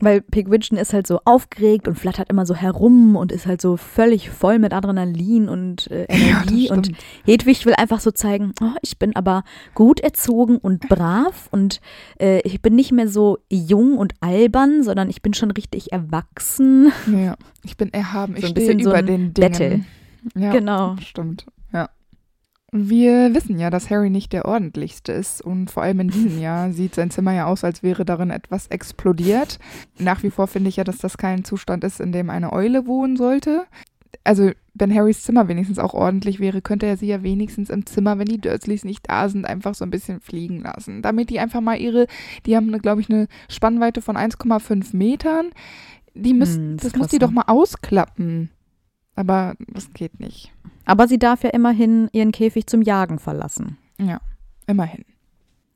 Weil Pigwidgeon ist halt so aufgeregt und flattert immer so herum und ist halt so völlig voll mit Adrenalin und äh, Energie. Ja, und. Hedwig will einfach so zeigen, oh, ich bin aber gut erzogen und brav und äh, ich bin nicht mehr so jung und albern, sondern ich bin schon richtig erwachsen. Ja, ich bin erhaben, ich So ein stehe bisschen so über ein den Dingen. Battle. Ja, Genau. Stimmt. Wir wissen ja, dass Harry nicht der ordentlichste ist und vor allem in diesem Jahr sieht sein Zimmer ja aus, als wäre darin etwas explodiert. Nach wie vor finde ich ja, dass das kein Zustand ist, in dem eine Eule wohnen sollte. Also, wenn Harrys Zimmer wenigstens auch ordentlich wäre, könnte er sie ja wenigstens im Zimmer, wenn die Dursleys nicht da sind, einfach so ein bisschen fliegen lassen. Damit die einfach mal ihre, die haben, glaube ich, eine Spannweite von 1,5 Metern. Die müssen, Hm, das das muss die doch mal ausklappen. Aber das geht nicht. Aber sie darf ja immerhin ihren Käfig zum Jagen verlassen. Ja, immerhin.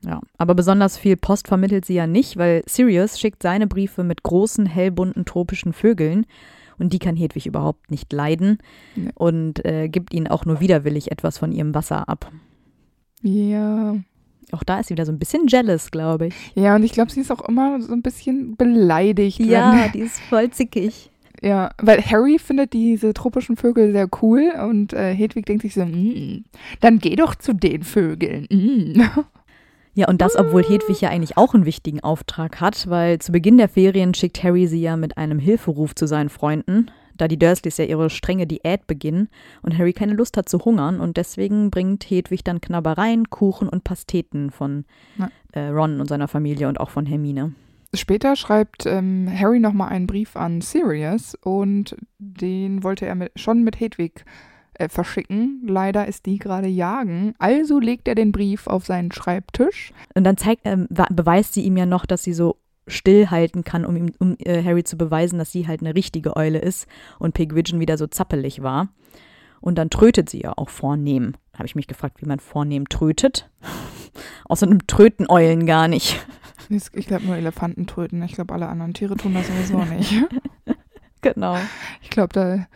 Ja, aber besonders viel Post vermittelt sie ja nicht, weil Sirius schickt seine Briefe mit großen, hellbunten tropischen Vögeln und die kann Hedwig überhaupt nicht leiden Nee. und äh, gibt ihnen auch nur widerwillig etwas von ihrem Wasser ab. Ja. Auch da ist sie wieder so ein bisschen jealous, glaube ich. Ja, und ich glaube, sie ist auch immer so ein bisschen beleidigt. Ja, die ist voll zickig. Ja, weil Harry findet diese tropischen Vögel sehr cool und äh, Hedwig denkt sich so, mm, dann geh doch zu den Vögeln. Mm. Ja, und das, obwohl Hedwig ja eigentlich auch einen wichtigen Auftrag hat, weil zu Beginn der Ferien schickt Harry sie ja mit einem Hilferuf zu seinen Freunden, da die Dursleys ja ihre strenge Diät beginnen und Harry keine Lust hat zu hungern und deswegen bringt Hedwig dann Knabbereien, Kuchen und Pasteten von äh, Ron und seiner Familie und auch von Hermine. Später schreibt ähm, Harry nochmal einen Brief an Sirius und den wollte er mit, schon mit Hedwig äh, verschicken. Leider ist die gerade jagen. Also legt er den Brief auf seinen Schreibtisch. Und dann zeigt, ähm, beweist sie ihm ja noch, dass sie so stillhalten kann, um, ihm, um äh, Harry zu beweisen, dass sie halt eine richtige Eule ist und Pigwidgeon wieder so zappelig war. Und dann trötet sie ja auch vornehm. Da habe ich mich gefragt, wie man vornehm trötet. Außerdem tröten Eulen gar nicht. Ich glaube nur Elefanten töten. Ich glaube, alle anderen Tiere tun das sowieso nicht. Genau. Ich glaube, da.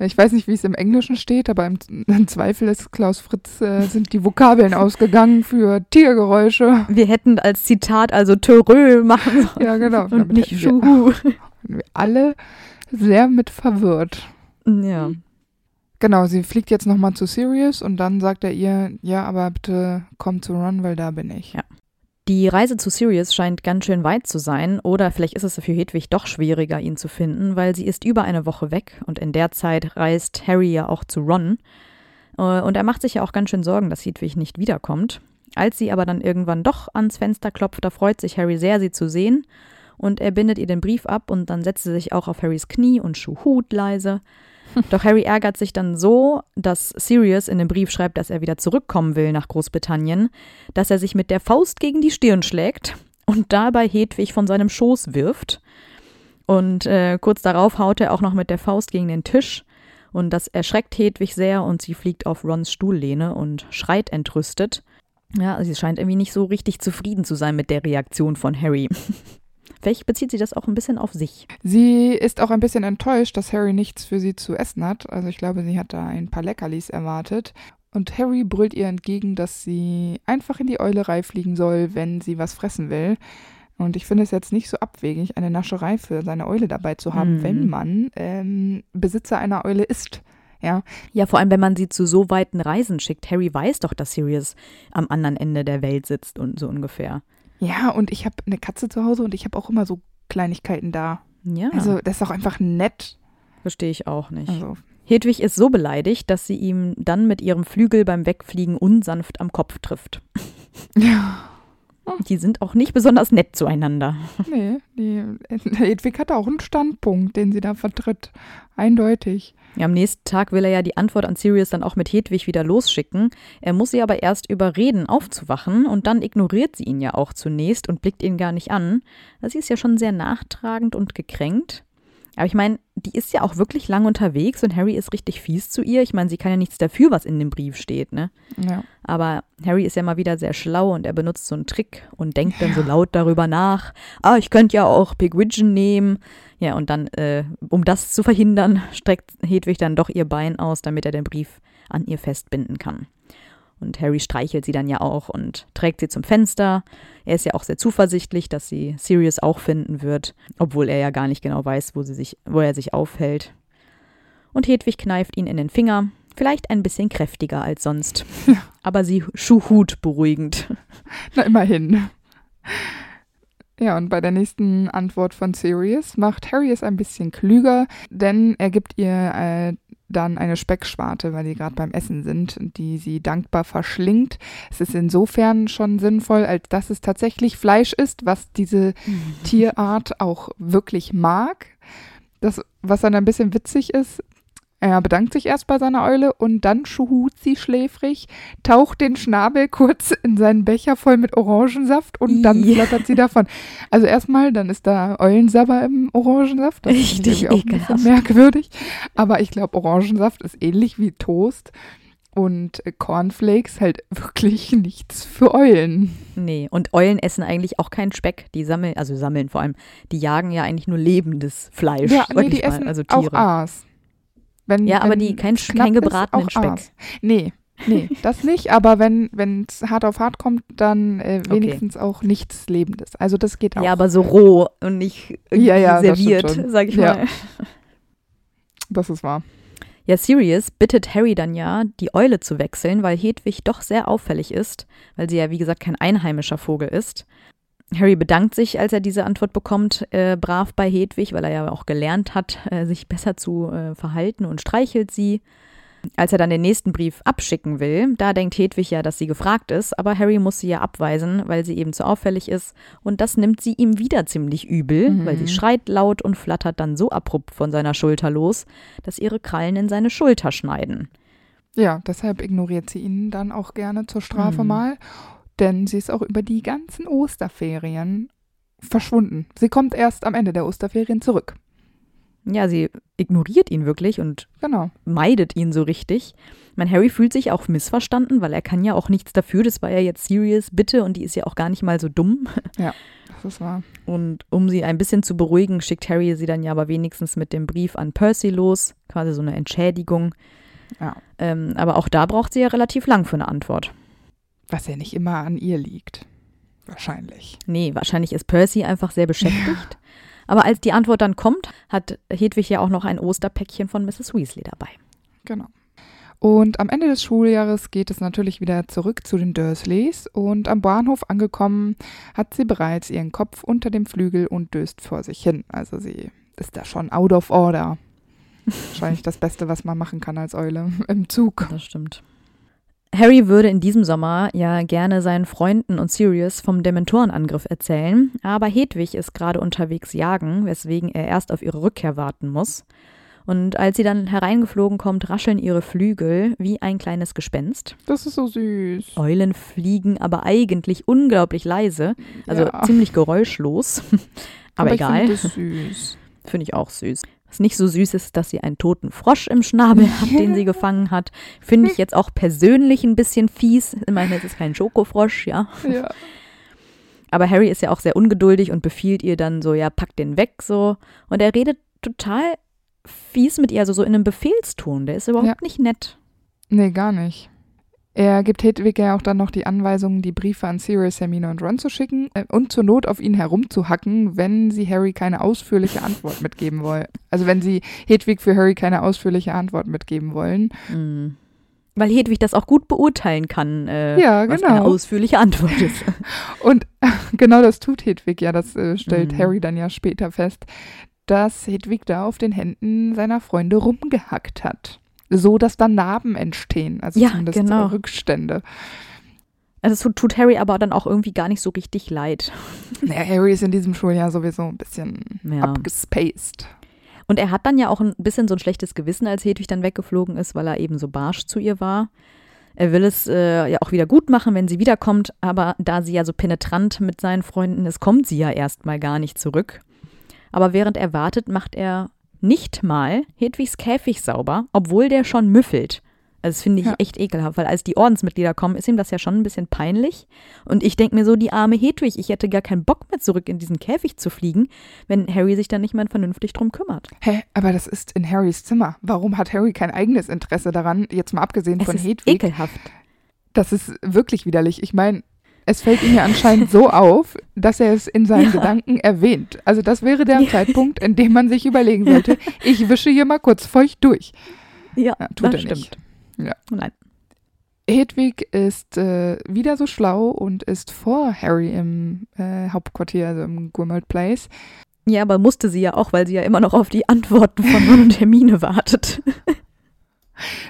Ich weiß nicht, wie es im Englischen steht, aber im, im Zweifel ist Klaus Fritz, äh, sind die Vokabeln ausgegangen für Tiergeräusche. Wir hätten als Zitat also Törö machen sollen Ja, genau. und Damit nicht wir, Schuhu. hätten wir alle sehr mit verwirrt. Ja. Genau, sie fliegt jetzt nochmal zu Sirius und dann sagt er ihr, ja, aber bitte komm zu Ron, weil da bin ich. Ja. Die Reise zu Sirius scheint ganz schön weit zu sein, oder vielleicht ist es für Hedwig doch schwieriger, ihn zu finden, weil sie ist über eine Woche weg und in der Zeit reist Harry ja auch zu Ron. Äh, Und er macht sich ja auch ganz schön Sorgen, dass Hedwig nicht wiederkommt. Als sie aber dann irgendwann doch ans Fenster klopft, da freut sich Harry sehr, sie zu sehen. Und er bindet ihr den Brief ab und dann setzt sie sich auch auf Harrys Knie und schuhut leise. Doch Harry ärgert sich dann so, dass Sirius in dem Brief schreibt, dass er wieder zurückkommen will nach Großbritannien, dass er sich mit der Faust gegen die Stirn schlägt und dabei Hedwig von seinem Schoß wirft. Und äh, kurz darauf haut er auch noch mit der Faust gegen den Tisch. Und das erschreckt Hedwig sehr und sie fliegt auf Rons Stuhllehne und schreit entrüstet. Ja, sie scheint irgendwie nicht so richtig zufrieden zu sein mit der Reaktion von Harry. Vielleicht bezieht sie das auch ein bisschen auf sich. Sie ist auch ein bisschen enttäuscht, dass Harry nichts für sie zu essen hat. Also ich glaube, sie hat da ein paar Leckerlis erwartet. Und Harry brüllt ihr entgegen, dass sie einfach in die Eulerei fliegen soll, wenn sie was fressen will. Und ich finde es jetzt nicht so abwegig, eine Nascherei für seine Eule dabei zu haben, Mhm. wenn man ähm, Besitzer einer Eule ist. Ja, Ja, vor allem, wenn man sie zu so weiten Reisen schickt. Harry weiß doch, dass Sirius am anderen Ende der Welt sitzt und so ungefähr. Ja, und ich habe eine Katze zu Hause und ich habe auch immer so Kleinigkeiten da. Ja, Also das ist auch einfach nett. verstehe ich auch nicht. Also, Hedwig ist so beleidigt, dass sie ihm dann mit ihrem Flügel beim Wegfliegen unsanft am Kopf trifft. ja. Die sind auch nicht besonders nett zueinander. Nee, die, Hedwig hat auch einen Standpunkt, den sie da vertritt. Eindeutig. Ja, am nächsten Tag will er ja die Antwort an Sirius dann auch mit Hedwig wieder losschicken. Er muss sie aber erst überreden, aufzuwachen und dann ignoriert sie ihn ja auch zunächst und blickt ihn gar nicht an. Sie ist ja schon sehr nachtragend und gekränkt. Aber ich meine, die ist ja auch wirklich lang unterwegs und Harry ist richtig fies zu ihr. Ich meine, sie kann ja nichts dafür, was in dem Brief steht, ne? Ja. Aber Harry ist ja mal wieder sehr schlau und er benutzt so einen Trick und denkt dann so laut darüber nach. Ah, ich könnte ja auch Pigwidgeon nehmen. Ja, und dann, äh, um das zu verhindern, streckt Hedwig dann doch ihr Bein aus, damit er den Brief an ihr festbinden kann. Und Harry streichelt sie dann ja auch und trägt sie zum Fenster. Er ist ja auch sehr zuversichtlich, dass sie Sirius auch finden wird, obwohl er ja gar nicht genau weiß, wo, sie sich, wo er sich aufhält. Und Hedwig kneift ihn in den Finger, vielleicht ein bisschen kräftiger als sonst. Aber sie schuhut beruhigend. Na, immerhin. Ja, und bei der nächsten Antwort von Sirius macht Harry es ein bisschen klüger, denn er gibt ihr äh, dann eine Speckschwarte, weil die gerade beim Essen sind, die sie dankbar verschlingt. Es ist insofern schon sinnvoll, als dass es tatsächlich Fleisch ist, was diese Tierart auch wirklich mag. Das, was dann ein bisschen witzig ist, er bedankt sich erst bei seiner Eule und dann schuhut sie schläfrig, taucht den Schnabel kurz in seinen Becher voll mit Orangensaft und dann Ja. flattert sie davon. Also erstmal, dann ist da Eulensabber im Orangensaft. Das ist Richtig irgendwie auch ein bisschen merkwürdig. Aber ich glaube, Orangensaft ist ähnlich wie Toast und Cornflakes halt wirklich nichts für Eulen. Nee, und Eulen essen eigentlich auch keinen Speck. Die sammeln, also sammeln vor allem, die jagen ja eigentlich nur lebendes Fleisch, Ja, nee, die essen also auch Tiere. Aas. Wenn, Ja, aber wenn die- kein kein ist, gebratenen auch Speck. Aas. Nee, nee, das nicht. Aber wenn es hart auf hart kommt, dann äh, Okay. wenigstens auch nichts Lebendes. Also das geht auch. Ja, aber so roh und nicht irgendwie Ja, ja, serviert, sag ich Ja. mal. das ist wahr. Ja, Sirius bittet Harry dann ja, die Eule zu wechseln, weil Hedwig doch sehr auffällig ist, weil sie ja, wie gesagt, kein einheimischer Vogel ist. Harry bedankt sich, als er diese Antwort bekommt, äh, brav bei Hedwig, weil er ja auch gelernt hat, äh, sich besser zu äh, verhalten und streichelt sie. Als er dann den nächsten Brief abschicken will, da denkt Hedwig ja, dass sie gefragt ist, aber Harry muss sie ja abweisen, weil sie eben zu auffällig ist. Und das nimmt sie ihm wieder ziemlich übel, Mhm. weil sie schreit laut und flattert dann so abrupt von seiner Schulter los, dass ihre Krallen in seine Schulter schneiden. Ja, deshalb ignoriert sie ihn dann auch gerne zur Strafe Mhm. mal. Denn sie ist auch über die ganzen Osterferien verschwunden. Sie kommt erst am Ende der Osterferien zurück. Ja, sie ignoriert ihn wirklich und Genau. meidet ihn so richtig. Mein Harry fühlt sich auch missverstanden, weil er kann ja auch nichts dafür. Das war ja jetzt Sirius Bitte und die ist ja auch gar nicht mal so dumm. Das ist wahr. Und um sie ein bisschen zu beruhigen, schickt Harry sie dann ja aber wenigstens mit dem Brief an Percy los. Quasi so eine Entschädigung. Ja. Ähm, aber auch da braucht sie ja relativ lang für eine Antwort. Was ja nicht immer an ihr liegt. Wahrscheinlich. Nee, wahrscheinlich ist Percy einfach sehr beschäftigt. Aber als die Antwort dann kommt, hat Hedwig ja auch noch ein Osterpäckchen von Mrs. Weasley dabei. Genau. Und am Ende des Schuljahres geht es natürlich wieder zurück zu den Dursleys und am Bahnhof angekommen hat sie bereits ihren Kopf unter dem Flügel und döst vor sich hin. Also sie ist da schon out of order. Wahrscheinlich das Beste, was man machen kann als Eule im Zug. Das stimmt. Harry würde in diesem Sommer ja gerne seinen Freunden und Sirius vom Dementorenangriff erzählen, aber Hedwig ist gerade unterwegs jagen, weswegen er erst auf ihre Rückkehr warten muss. Und als sie dann hereingeflogen kommt, rascheln ihre Flügel wie ein kleines Gespenst. Das ist so süß. Eulen fliegen aber eigentlich unglaublich leise, also Ja. ziemlich geräuschlos. aber, Ich egal, finde das süß. finde ich auch süß. Was nicht so süß ist, dass sie einen toten Frosch im Schnabel hat, den sie gefangen hat. Finde ich jetzt auch persönlich ein bisschen fies. Ich meine, es ist kein Schokofrosch, ja. Ja. Aber Harry ist ja auch sehr ungeduldig und befiehlt ihr dann so, ja, pack den weg so. Und er redet total fies mit ihr, also so in einem Befehlston. Der ist überhaupt Ja. nicht nett. Nee, gar nicht. Er gibt Hedwig ja auch dann noch die Anweisung, die Briefe an Sirius, Hermine und Ron zu schicken äh, und zur Not auf ihn herumzuhacken, wenn sie Harry keine ausführliche Antwort mitgeben wollen. Also wenn sie Hedwig für Harry keine ausführliche Antwort mitgeben wollen. Mhm. Weil Hedwig das auch gut beurteilen kann, äh, Ja, was eine genau. ausführliche Antwort ist. Und genau das tut Hedwig ja, das äh, stellt Mhm. Harry dann ja später fest, dass Hedwig da auf den Händen seiner Freunde rumgehackt hat. So, dass dann Narben entstehen, also Ja, zumindest genau. Rückstände. Also es tut, tut Harry aber dann auch irgendwie gar nicht so richtig leid. Naja, Harry ist in diesem Schuljahr sowieso ein bisschen Ja. abgespaced. Und er hat dann ja auch ein bisschen so ein schlechtes Gewissen, als Hedwig dann weggeflogen ist, weil er eben so barsch zu ihr war. Er will es äh, ja auch wieder gut machen, wenn sie wiederkommt, aber da sie ja so penetrant mit seinen Freunden ist, kommt sie ja erstmal gar nicht zurück. Aber während er wartet, macht er nicht mal Hedwigs Käfig sauber, obwohl der schon müffelt. Also das finde ich Ja. echt ekelhaft, weil als die Ordensmitglieder kommen, ist ihm das ja schon ein bisschen peinlich. Und ich denke mir so, die arme Hedwig, ich hätte gar keinen Bock mehr zurück in diesen Käfig zu fliegen, wenn Harry sich dann nicht mehr vernünftig drum kümmert. Hä, aber das ist in Harrys Zimmer. Warum hat Harry kein eigenes Interesse daran? Jetzt mal abgesehen Es von ist Hedwig. ekelhaft. Das ist wirklich widerlich. Ich meine, es fällt ihm ja anscheinend so auf, dass er es in seinen Ja. Gedanken erwähnt. Also das wäre der Ja. Zeitpunkt, in dem man sich überlegen sollte, ich wische hier mal kurz feucht durch. Ja, Ja, tut das er nicht. stimmt. Ja. Nein. Hedwig ist äh, wieder so schlau und ist vor Harry im äh, Hauptquartier, also im Grimald Place. Ja, aber musste sie ja auch, weil sie ja immer noch auf die Antworten von Ron und Hermine wartet.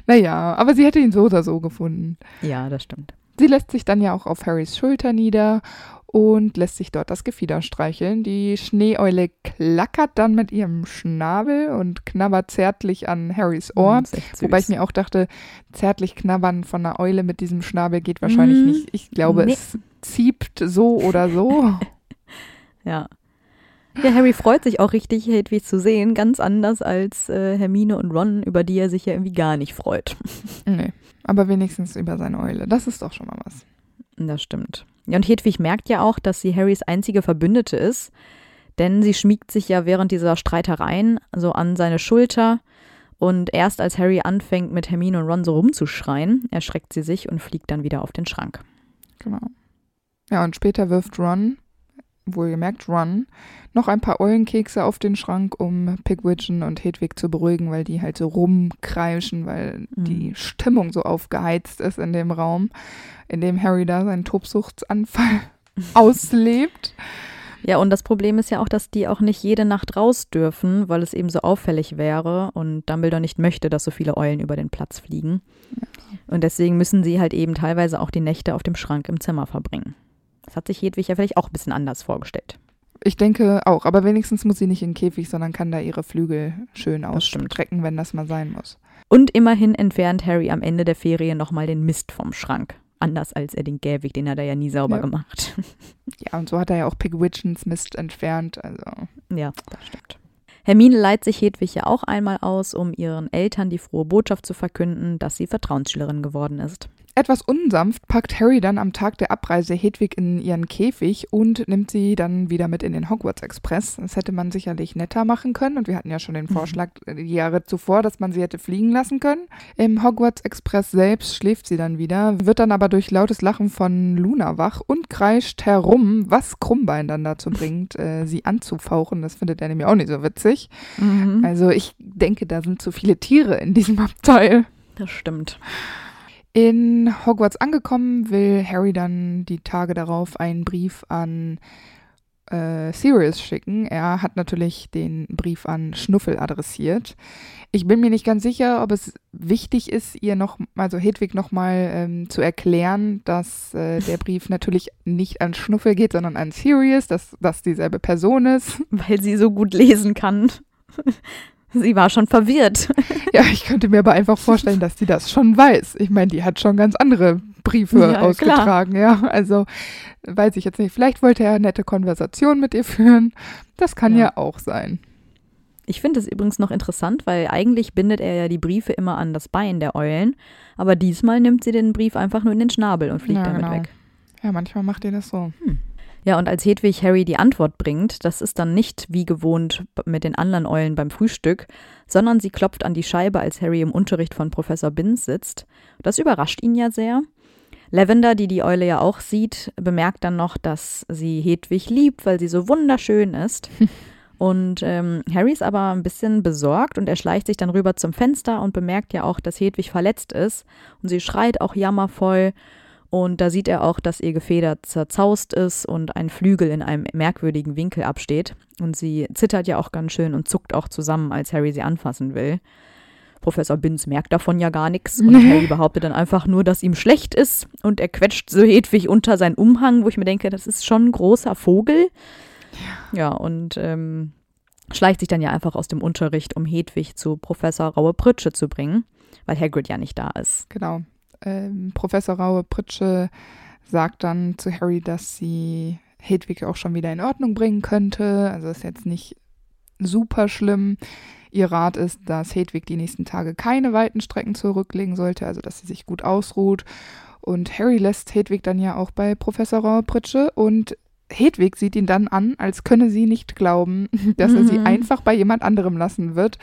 Naja, aber sie hätte ihn so oder so gefunden. Ja, das stimmt. Sie lässt sich dann ja auch auf Harrys Schulter nieder und lässt sich dort das Gefieder streicheln. Die Schneeeule klackert dann mit ihrem Schnabel und knabbert zärtlich an Harrys Ohr. Echt süß. Wobei ich mir auch dachte, zärtlich knabbern von einer Eule mit diesem Schnabel geht wahrscheinlich Mhm. nicht. Ich glaube, Nee. es zieht so oder so. Ja. Ja, Harry freut sich auch richtig, Hedwig zu sehen, ganz anders als äh, Hermine und Ron, über die er sich ja irgendwie gar nicht freut. nee, aber wenigstens über seine Eule. Das ist doch schon mal was. Das stimmt. Ja, und Hedwig merkt ja auch, dass sie Harrys einzige Verbündete ist, denn sie schmiegt sich ja während dieser Streitereien so an seine Schulter und erst als Harry anfängt, mit Hermine und Ron so rumzuschreien, erschreckt sie sich und fliegt dann wieder auf den Schrank. Genau. Ja, und später wirft Ron, wohlgemerkt Ron, noch ein paar Eulenkekse auf den Schrank, um Pigwidgeon und Hedwig zu beruhigen, weil die halt so rumkreischen, weil Mhm. die Stimmung so aufgeheizt ist in dem Raum, in dem Harry da seinen Tobsuchtsanfall auslebt. Ja, und das Problem ist ja auch, dass die auch nicht jede Nacht raus dürfen, weil es eben so auffällig wäre und Dumbledore nicht möchte, dass so viele Eulen über den Platz fliegen. Und deswegen müssen sie halt eben teilweise auch die Nächte auf dem Schrank im Zimmer verbringen. Das hat sich Hedwig ja vielleicht auch ein bisschen anders vorgestellt. Ich denke auch, aber wenigstens muss sie nicht in den Käfig, sondern kann da ihre Flügel schön ausstrecken, wenn das mal sein muss. Und immerhin entfernt Harry am Ende der Ferien nochmal den Mist vom Schrank. Anders als er den Gävig, den hat er ja nie sauber Ja. gemacht. Ja, und so hat er ja auch Pigwidgeons Mist entfernt, also Ja, das stimmt. Hermine leiht sich Hedwig ja auch einmal aus, um ihren Eltern die frohe Botschaft zu verkünden, dass sie Vertrauensschülerin geworden ist. Etwas unsanft packt Harry dann am Tag der Abreise Hedwig in ihren Käfig und nimmt sie dann wieder mit in den Hogwarts Express. Das hätte man sicherlich netter machen können und wir hatten ja schon den Mhm. Vorschlag äh, die Jahre zuvor, dass man sie hätte fliegen lassen können. Im Hogwarts Express selbst schläft sie dann wieder, wird dann aber durch lautes Lachen von Luna wach und kreischt herum, was Krummbein dann dazu bringt, äh, sie anzufauchen. Das findet er nämlich auch nicht so witzig. Mhm. Also ich denke, da sind zu viele Tiere in diesem Abteil. Das stimmt. In Hogwarts angekommen, will Harry dann die Tage darauf einen Brief an äh, Sirius schicken. Er hat natürlich den Brief an Schnuffel adressiert. Ich bin mir nicht ganz sicher, ob es wichtig ist, ihr noch, also Hedwig nochmal ähm, zu erklären, dass äh, der Brief natürlich nicht an Schnuffel geht, sondern an Sirius, dass das dieselbe Person ist. Weil sie so gut lesen kann. Sie war schon verwirrt. Ja, ich könnte mir aber einfach vorstellen, dass die das schon weiß. Ich meine, die hat schon ganz andere Briefe Ja, klar. ausgetragen, ja. Also weiß ich jetzt nicht. Vielleicht wollte er eine nette Konversation mit ihr führen. Das kann ja, Ja. auch sein. Ich finde es übrigens noch interessant, weil eigentlich bindet er ja die Briefe immer an das Bein der Eulen, aber diesmal nimmt sie den Brief einfach nur in den Schnabel und fliegt Ja, damit genau. weg. Ja, manchmal macht ihr das so. Ja, und als Hedwig Harry die Antwort bringt, das ist dann nicht wie gewohnt mit den anderen Eulen beim Frühstück, sondern sie klopft an die Scheibe, als Harry im Unterricht von Professor Binns sitzt. Das überrascht ihn ja sehr. Lavender, die die Eule ja auch sieht, bemerkt dann noch, dass sie Hedwig liebt, weil sie so wunderschön ist. Und ähm, Harry ist aber ein bisschen besorgt und er schleicht sich dann rüber zum Fenster und bemerkt ja auch, dass Hedwig verletzt ist. Und sie schreit auch jammervoll. Und da sieht er auch, dass ihr Gefeder zerzaust ist und ein Flügel in einem merkwürdigen Winkel absteht. Und sie zittert ja auch ganz schön und zuckt auch zusammen, als Harry sie anfassen will. Professor Binz merkt davon ja gar nichts und. Harry behauptet dann einfach nur, dass ihm schlecht ist und er quetscht so Hedwig unter seinen Umhang, wo ich mir denke, das ist schon ein großer Vogel. Ja, und ähm, schleicht sich dann ja einfach aus dem Unterricht, um Hedwig zu Professor Raue Pritsche zu bringen, weil Hagrid ja nicht da ist. Genau. Ähm, Professor Raue Pritsche sagt dann zu Harry, dass sie Hedwig auch schon wieder in Ordnung bringen könnte. Also ist jetzt nicht super schlimm. Ihr Rat ist, dass Hedwig die nächsten Tage keine weiten Strecken zurücklegen sollte, also dass sie sich gut ausruht. Und Harry lässt Hedwig dann ja auch bei Professor Pritsche und Hedwig sieht ihn dann an, als könne sie nicht glauben, dass er sie Mhm. einfach bei jemand anderem lassen wird.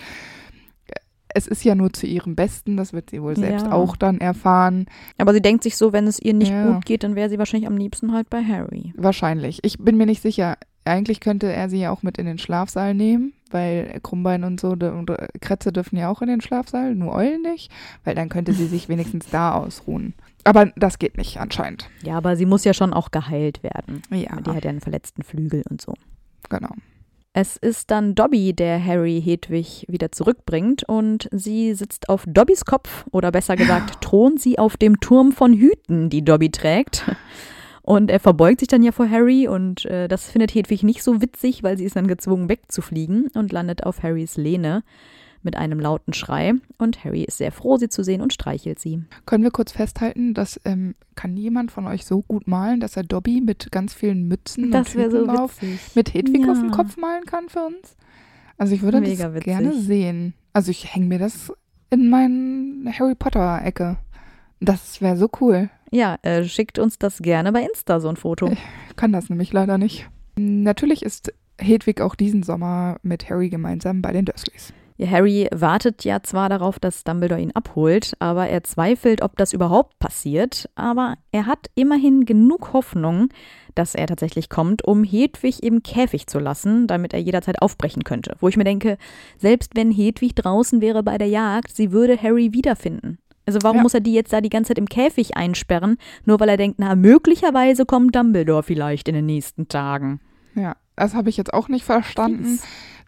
Es ist ja nur zu ihrem Besten, das wird sie wohl selbst Ja. auch dann erfahren. Aber sie denkt sich so, wenn es ihr nicht Ja. gut geht, dann wäre sie wahrscheinlich am liebsten halt bei Harry. Wahrscheinlich. Ich bin mir nicht sicher. Eigentlich könnte er sie ja auch mit in den Schlafsaal nehmen, weil Krummbein und so und äh, Kretze dürfen ja auch in den Schlafsaal, nur Eulen nicht, weil dann könnte sie sich wenigstens da ausruhen. Aber das geht nicht anscheinend. Ja, aber sie muss ja schon auch geheilt werden. Ja, Die hat ja einen verletzten Flügel und so. genau. Es ist dann Dobby, der Harry Hedwig wieder zurückbringt und sie sitzt auf Dobbys Kopf oder besser gesagt thront sie auf dem Turm von Hüten, die Dobby trägt. Und er verbeugt sich dann ja vor Harry und äh, das findet Hedwig nicht so witzig, weil sie ist dann gezwungen wegzufliegen und landet auf Harrys Lehne mit einem lauten Schrei. Und Harry ist sehr froh, sie zu sehen und streichelt sie. Können wir kurz festhalten, dass ähm, kann jemand von euch so gut malen, dass er Dobby mit ganz vielen Mützen Das und so auf mit Hedwig auf dem Ja. Kopf malen kann für uns? Also ich würde Mega das witzig. gerne sehen. Also ich hänge mir das in meine Harry Potter Ecke. Das wäre so cool. Ja, äh, schickt uns das gerne bei Insta, so ein Foto. Kann das nämlich leider nicht. Natürlich ist Hedwig auch diesen Sommer mit Harry gemeinsam bei den Dursleys. Ja, Harry wartet ja zwar darauf, dass Dumbledore ihn abholt, aber er zweifelt, ob das überhaupt passiert. Aber er hat immerhin genug Hoffnung, dass er tatsächlich kommt, um Hedwig im Käfig zu lassen, damit er jederzeit aufbrechen könnte. Wo ich mir denke, selbst wenn Hedwig draußen wäre bei der Jagd, sie würde Harry wiederfinden. Also warum Ja. muss er die jetzt da die ganze Zeit im Käfig einsperren, nur weil er denkt, na, möglicherweise kommt Dumbledore vielleicht in den nächsten Tagen. Ja, das habe ich jetzt auch nicht verstanden. Fies.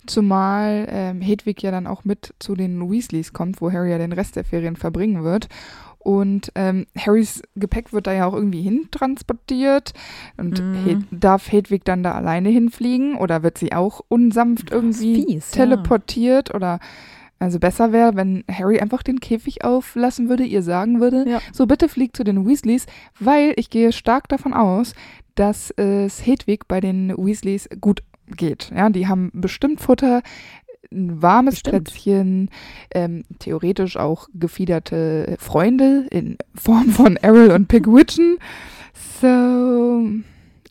Zumal ähm, Hedwig ja dann auch mit zu den Weasleys kommt, wo Harry ja den Rest der Ferien verbringen wird. Und ähm, Harrys Gepäck wird da ja auch irgendwie hintransportiert. Und Mhm. Hed darf Hedwig dann da alleine hinfliegen? Oder wird sie auch unsanft irgendwie fies, ja. teleportiert? Oder also besser wäre, wenn Harry einfach den Käfig auflassen würde, ihr sagen würde, Ja. so bitte fliegt zu den Weasleys, weil ich gehe stark davon aus, dass es Hedwig bei den Weasleys gut geht. Ja, die haben bestimmt Futter, ein warmes Bestimmt. Plätzchen, ähm, theoretisch auch gefiederte Freunde in Form von Errol und Pigwidgeon. So,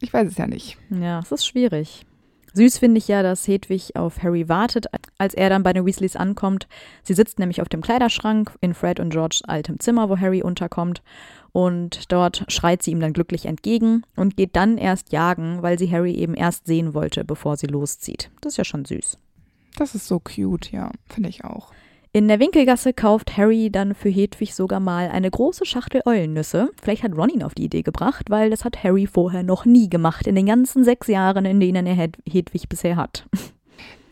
ich weiß es ja nicht. Ja, es ist schwierig. Süß finde ich ja, dass Hedwig auf Harry wartet, als er dann bei den Weasleys ankommt. Sie sitzt nämlich auf dem Kleiderschrank in Fred und Georges altem Zimmer, wo Harry unterkommt. Und dort schreit sie ihm dann glücklich entgegen und geht dann erst jagen, weil sie Harry eben erst sehen wollte, bevor sie loszieht. Das ist ja schon süß. Das ist so cute, ja, finde ich auch. In der Winkelgasse kauft Harry dann für Hedwig sogar mal eine große Schachtel Eulennüsse. Vielleicht hat Ron ihn auf die Idee gebracht, weil das hat Harry vorher noch nie gemacht, in den ganzen sechs Jahren, in denen er Hed Hedwig bisher hat.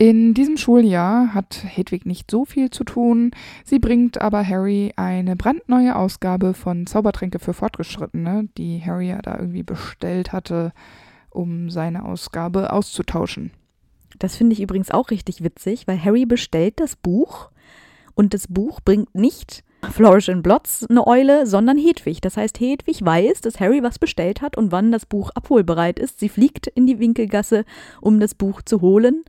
In diesem Schuljahr hat Hedwig nicht so viel zu tun. Sie bringt aber Harry eine brandneue Ausgabe von Zaubertränke für Fortgeschrittene, die Harry ja da irgendwie bestellt hatte, um seine Ausgabe auszutauschen. Das finde ich übrigens auch richtig witzig, weil Harry bestellt das Buch und das Buch bringt nicht Flourish and Blots eine Eule, sondern Hedwig. Das heißt, Hedwig weiß, dass Harry was bestellt hat und wann das Buch abholbereit ist. Sie fliegt in die Winkelgasse, um das Buch zu holen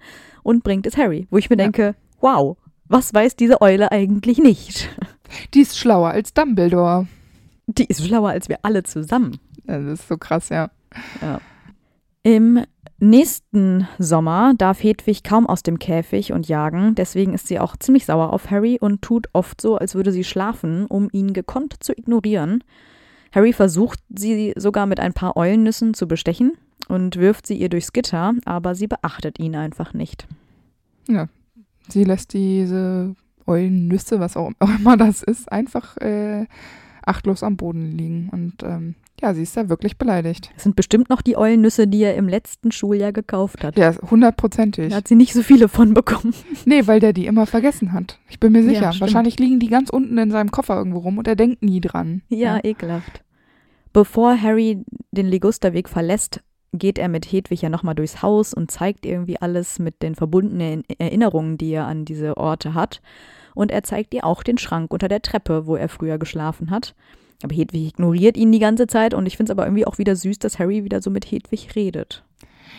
und bringt es Harry. Wo ich mir Ja. denke, wow, was weiß diese Eule eigentlich nicht? Die ist schlauer als Dumbledore. Die ist schlauer als wir alle zusammen. Das ist so krass, ja. Im nächsten Sommer darf Hedwig kaum aus dem Käfig und jagen, deswegen ist sie auch ziemlich sauer auf Harry und tut oft so, als würde sie schlafen, um ihn gekonnt zu ignorieren. Harry versucht sie sogar mit ein paar Eulennüssen zu bestechen und wirft sie ihr durchs Gitter, aber sie beachtet ihn einfach nicht. Sie lässt diese Eulennüsse, was auch immer das ist, einfach äh, achtlos am Boden liegen. Und ähm, ja, sie ist da wirklich beleidigt. Es sind bestimmt noch die Eulennüsse, die er im letzten Schuljahr gekauft hat. Ja, hundertprozentig. Da hat sie nicht so viele von bekommen. Nee, weil der die immer vergessen hat. Ich bin mir sicher. Ja. Wahrscheinlich liegen die ganz unten in seinem Koffer irgendwo rum und er denkt nie dran. Ja, ekelhaft. Bevor Harry den Ligusterweg verlässt, geht er mit Hedwig ja nochmal durchs Haus und zeigt irgendwie alles mit den verbundenen Erinnerungen, die er an diese Orte hat. Und er zeigt ihr auch den Schrank unter der Treppe, wo er früher geschlafen hat. Aber Hedwig ignoriert ihn die ganze Zeit und ich finde es aber irgendwie auch wieder süß, dass Harry wieder so mit Hedwig redet.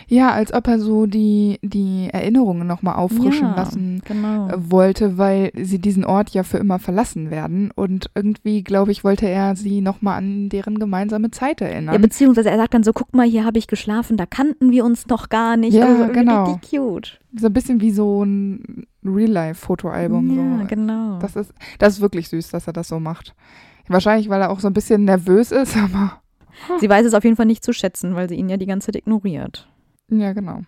Ja, als ob er so die, die Erinnerungen nochmal auffrischen Ja, lassen Genau. äh, wollte, weil sie diesen Ort ja für immer verlassen werden. Und irgendwie, glaube ich, wollte er sie nochmal an deren gemeinsame Zeit Ja, erinnern. beziehungsweise er sagt dann so, guck mal, hier habe ich geschlafen, da kannten wir uns noch gar nicht. Ja, also genau. cute. so ein bisschen wie so ein Real-Life-Fotoalbum. ja, so. genau. Das ist, das ist wirklich süß, dass er das so macht. Wahrscheinlich, weil er auch so ein bisschen nervös ist, aber Sie weiß es auf jeden Fall nicht zu schätzen, weil sie ihn ja die ganze Zeit ignoriert. Ja, genau.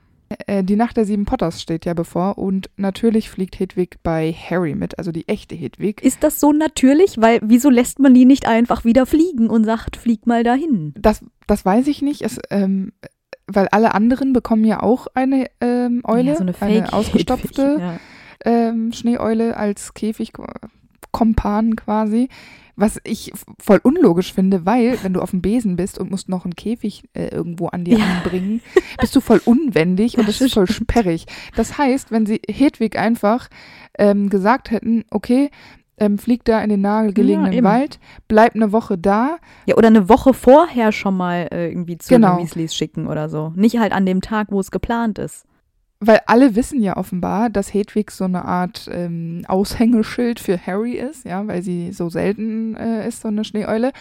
Äh, Die Nacht der sieben Potters steht ja bevor und natürlich fliegt Hedwig bei Harry mit, also die echte Hedwig. Ist das so natürlich? Weil wieso lässt man die nicht einfach wieder fliegen und sagt, flieg mal dahin? Das, das weiß ich nicht, es, ähm, weil alle anderen bekommen ja auch eine ähm, Eule, ja, so eine Fake ausgestopfte Ja. ähm, Schneeeule als Käfigkompan quasi. Was ich voll unlogisch finde, weil wenn du auf dem Besen bist und musst noch einen Käfig äh, irgendwo an dir Ja. anbringen, bist du voll unwendig und Das ist voll sperrig. Das heißt, wenn sie Hedwig einfach ähm, gesagt hätten, okay, ähm, flieg da in den nahegelegenen Ja. Wald, bleib eine Woche da, ja, oder eine Woche vorher schon mal äh, irgendwie zu Genau. den Weasleys schicken oder so. Nicht halt an dem Tag, wo es geplant ist. Weil alle wissen ja offenbar, dass Hedwig so eine Art ähm, Aushängeschild für Harry ist, ja, weil sie so selten äh, ist, so eine Schneeeule.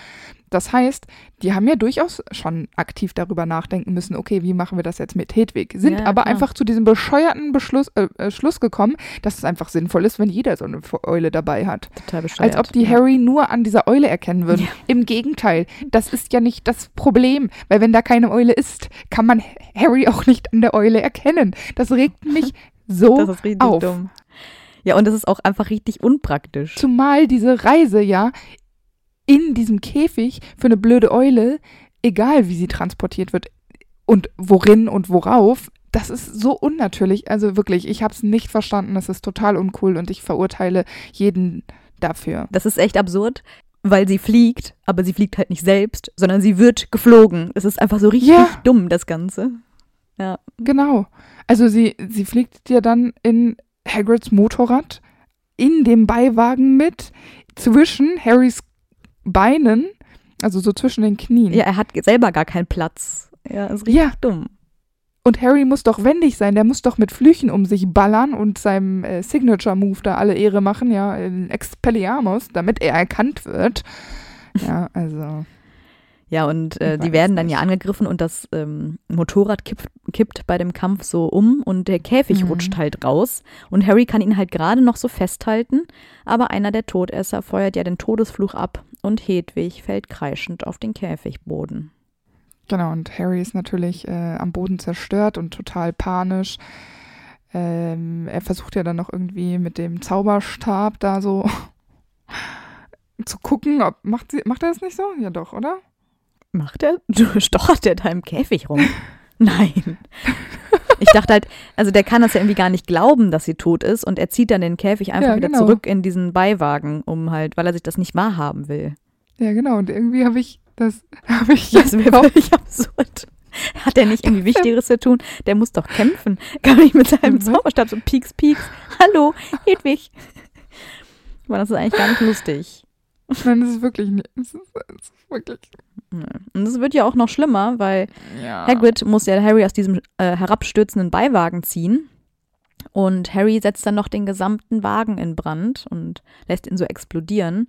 Das heißt, die haben ja durchaus schon aktiv darüber nachdenken müssen, okay, wie machen wir das jetzt mit Hedwig? Sind Ja, aber klar. einfach zu diesem bescheuerten Beschluss, äh, äh, Schluss gekommen, dass es einfach sinnvoll ist, wenn jeder so eine Eule dabei hat. Total bescheuert. Als ob die ja. Harry nur an dieser Eule erkennen würden. Im Gegenteil, das ist ja nicht das Problem, weil wenn da keine Eule ist, kann man Harry auch nicht an der Eule erkennen. Das regt mich so Das ist richtig auf. dumm. Ja, und das ist auch einfach richtig unpraktisch. Zumal diese Reise ja in diesem Käfig für eine blöde Eule, egal wie sie transportiert wird und worin und worauf, das ist so unnatürlich. Also wirklich, ich habe es nicht verstanden. Das ist total uncool und ich verurteile jeden dafür. Das ist echt absurd, weil sie fliegt, aber sie fliegt halt nicht selbst, sondern sie wird geflogen. Es ist einfach so richtig Ja. dumm, das Ganze. Ja. Genau. Also sie, sie fliegt dir dann in Hagrids Motorrad in dem Beiwagen mit, zwischen Harrys Beinen, also so zwischen den Knien. Ja, er hat selber gar keinen Platz. Ja, ist richtig Ja. dumm. Und Harry muss doch wendig sein, der muss doch mit Flüchen um sich ballern und seinem äh, Signature-Move da alle Ehre machen, ja, in Expelliarmus, damit er erkannt wird. Ja, also, Ja, und äh, die werden dann nicht. ja angegriffen und das ähm, Motorrad kippt, kippt bei dem Kampf so um und der Käfig Mhm. rutscht halt raus. Und Harry kann ihn halt gerade noch so festhalten, aber einer der Todesser feuert ja den Todesfluch ab und Hedwig fällt kreischend auf den Käfigboden. genau, und Harry ist natürlich äh, am Boden zerstört und total panisch. Ähm, er versucht ja dann noch irgendwie mit dem Zauberstab da so zu gucken, ob, macht, sie, macht er das nicht so? Ja doch, oder? Macht er? Stochert der da im Käfig rum? Nein. Ich dachte halt, also der kann das ja irgendwie gar nicht glauben, dass sie tot ist und er zieht dann den Käfig einfach Ja, wieder genau. zurück in diesen Beiwagen, um halt, weil er sich das nicht wahrhaben will. Ja, genau, und irgendwie habe ich das, habe ich Das wäre völlig absurd. Hat er nicht irgendwie Wichtigeres zu tun? Der muss doch kämpfen. Kann nicht mit seinem. Zauberstab so pieks, pieks. Hallo, Hedwig. Aber das ist eigentlich gar nicht lustig. Nein, das ist wirklich nicht. Das ist, das ist wirklich. Und es wird ja auch noch schlimmer, weil Ja. Hagrid muss ja Harry aus diesem äh, herabstürzenden Beiwagen ziehen. Und Harry setzt dann noch den gesamten Wagen in Brand und lässt ihn so explodieren.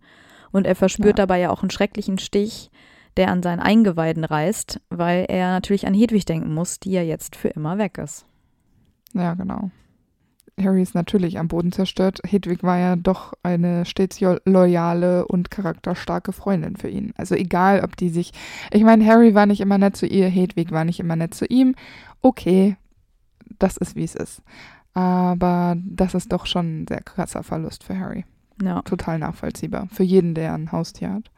Und er verspürt Ja. dabei ja auch einen schrecklichen Stich, der an seinen Eingeweiden reißt, weil er natürlich an Hedwig denken muss, die ja jetzt für immer weg ist. Ja, genau. Harry ist natürlich am Boden zerstört. Hedwig war ja doch eine stets loyale und charakterstarke Freundin für ihn. Also egal, ob die sich. Ich meine, Harry war nicht immer nett zu ihr, Hedwig war nicht immer nett zu ihm. Okay, das ist wie es ist. Aber das ist doch schon ein sehr krasser Verlust für Harry. Ja, Total nachvollziehbar. Für jeden, der ein Haustier hat.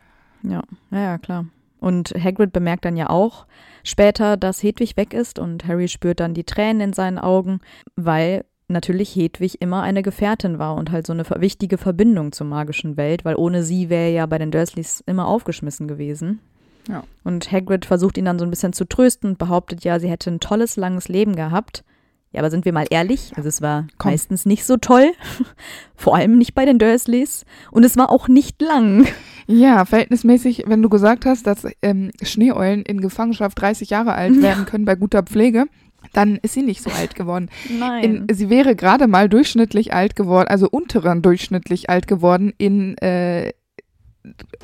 ja, ja, ja, klar. Und Hagrid bemerkt dann ja auch später, dass Hedwig weg ist und Harry spürt dann die Tränen in seinen Augen, weil natürlich Hedwig immer eine Gefährtin war und halt so eine wichtige Verbindung zur magischen Welt, weil ohne sie wäre er ja bei den Dursleys immer aufgeschmissen gewesen. Ja. Und Hagrid versucht ihn dann so ein bisschen zu trösten und behauptet ja, sie hätte ein tolles, langes Leben gehabt. Ja, aber sind wir mal ehrlich, also es war Komm. meistens nicht so toll, vor allem nicht bei den Dursleys und es war auch nicht lang. Ja, verhältnismäßig, wenn du gesagt hast, dass ähm, Schneeeulen in Gefangenschaft 30 Jahre alt werden können bei guter Pflege, dann ist sie nicht so alt geworden. Nein. In, sie wäre gerade mal durchschnittlich alt geworden, also unteren durchschnittlich alt geworden in äh,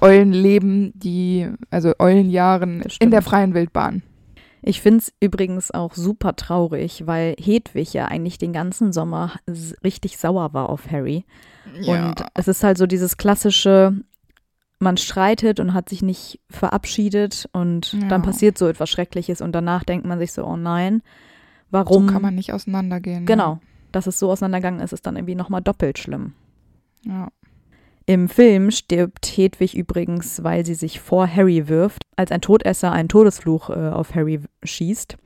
Eulenleben, die, also Eulenjahren in der freien Wildbahn. Ich finde es übrigens auch super traurig, weil Hedwig ja eigentlich den ganzen Sommer richtig sauer war auf Harry. Und es ist halt so dieses klassische, man streitet und hat sich nicht verabschiedet und Ja. dann passiert so etwas Schreckliches und danach denkt man sich so, oh nein, so warum? kann man nicht auseinandergehen. genau, dass es so auseinandergegangen ist, ist dann irgendwie nochmal doppelt schlimm. Ne? Ja. Im Film stirbt Hedwig übrigens, weil sie sich vor Harry wirft, als ein Todesser einen Todesfluch äh, auf Harry schießt.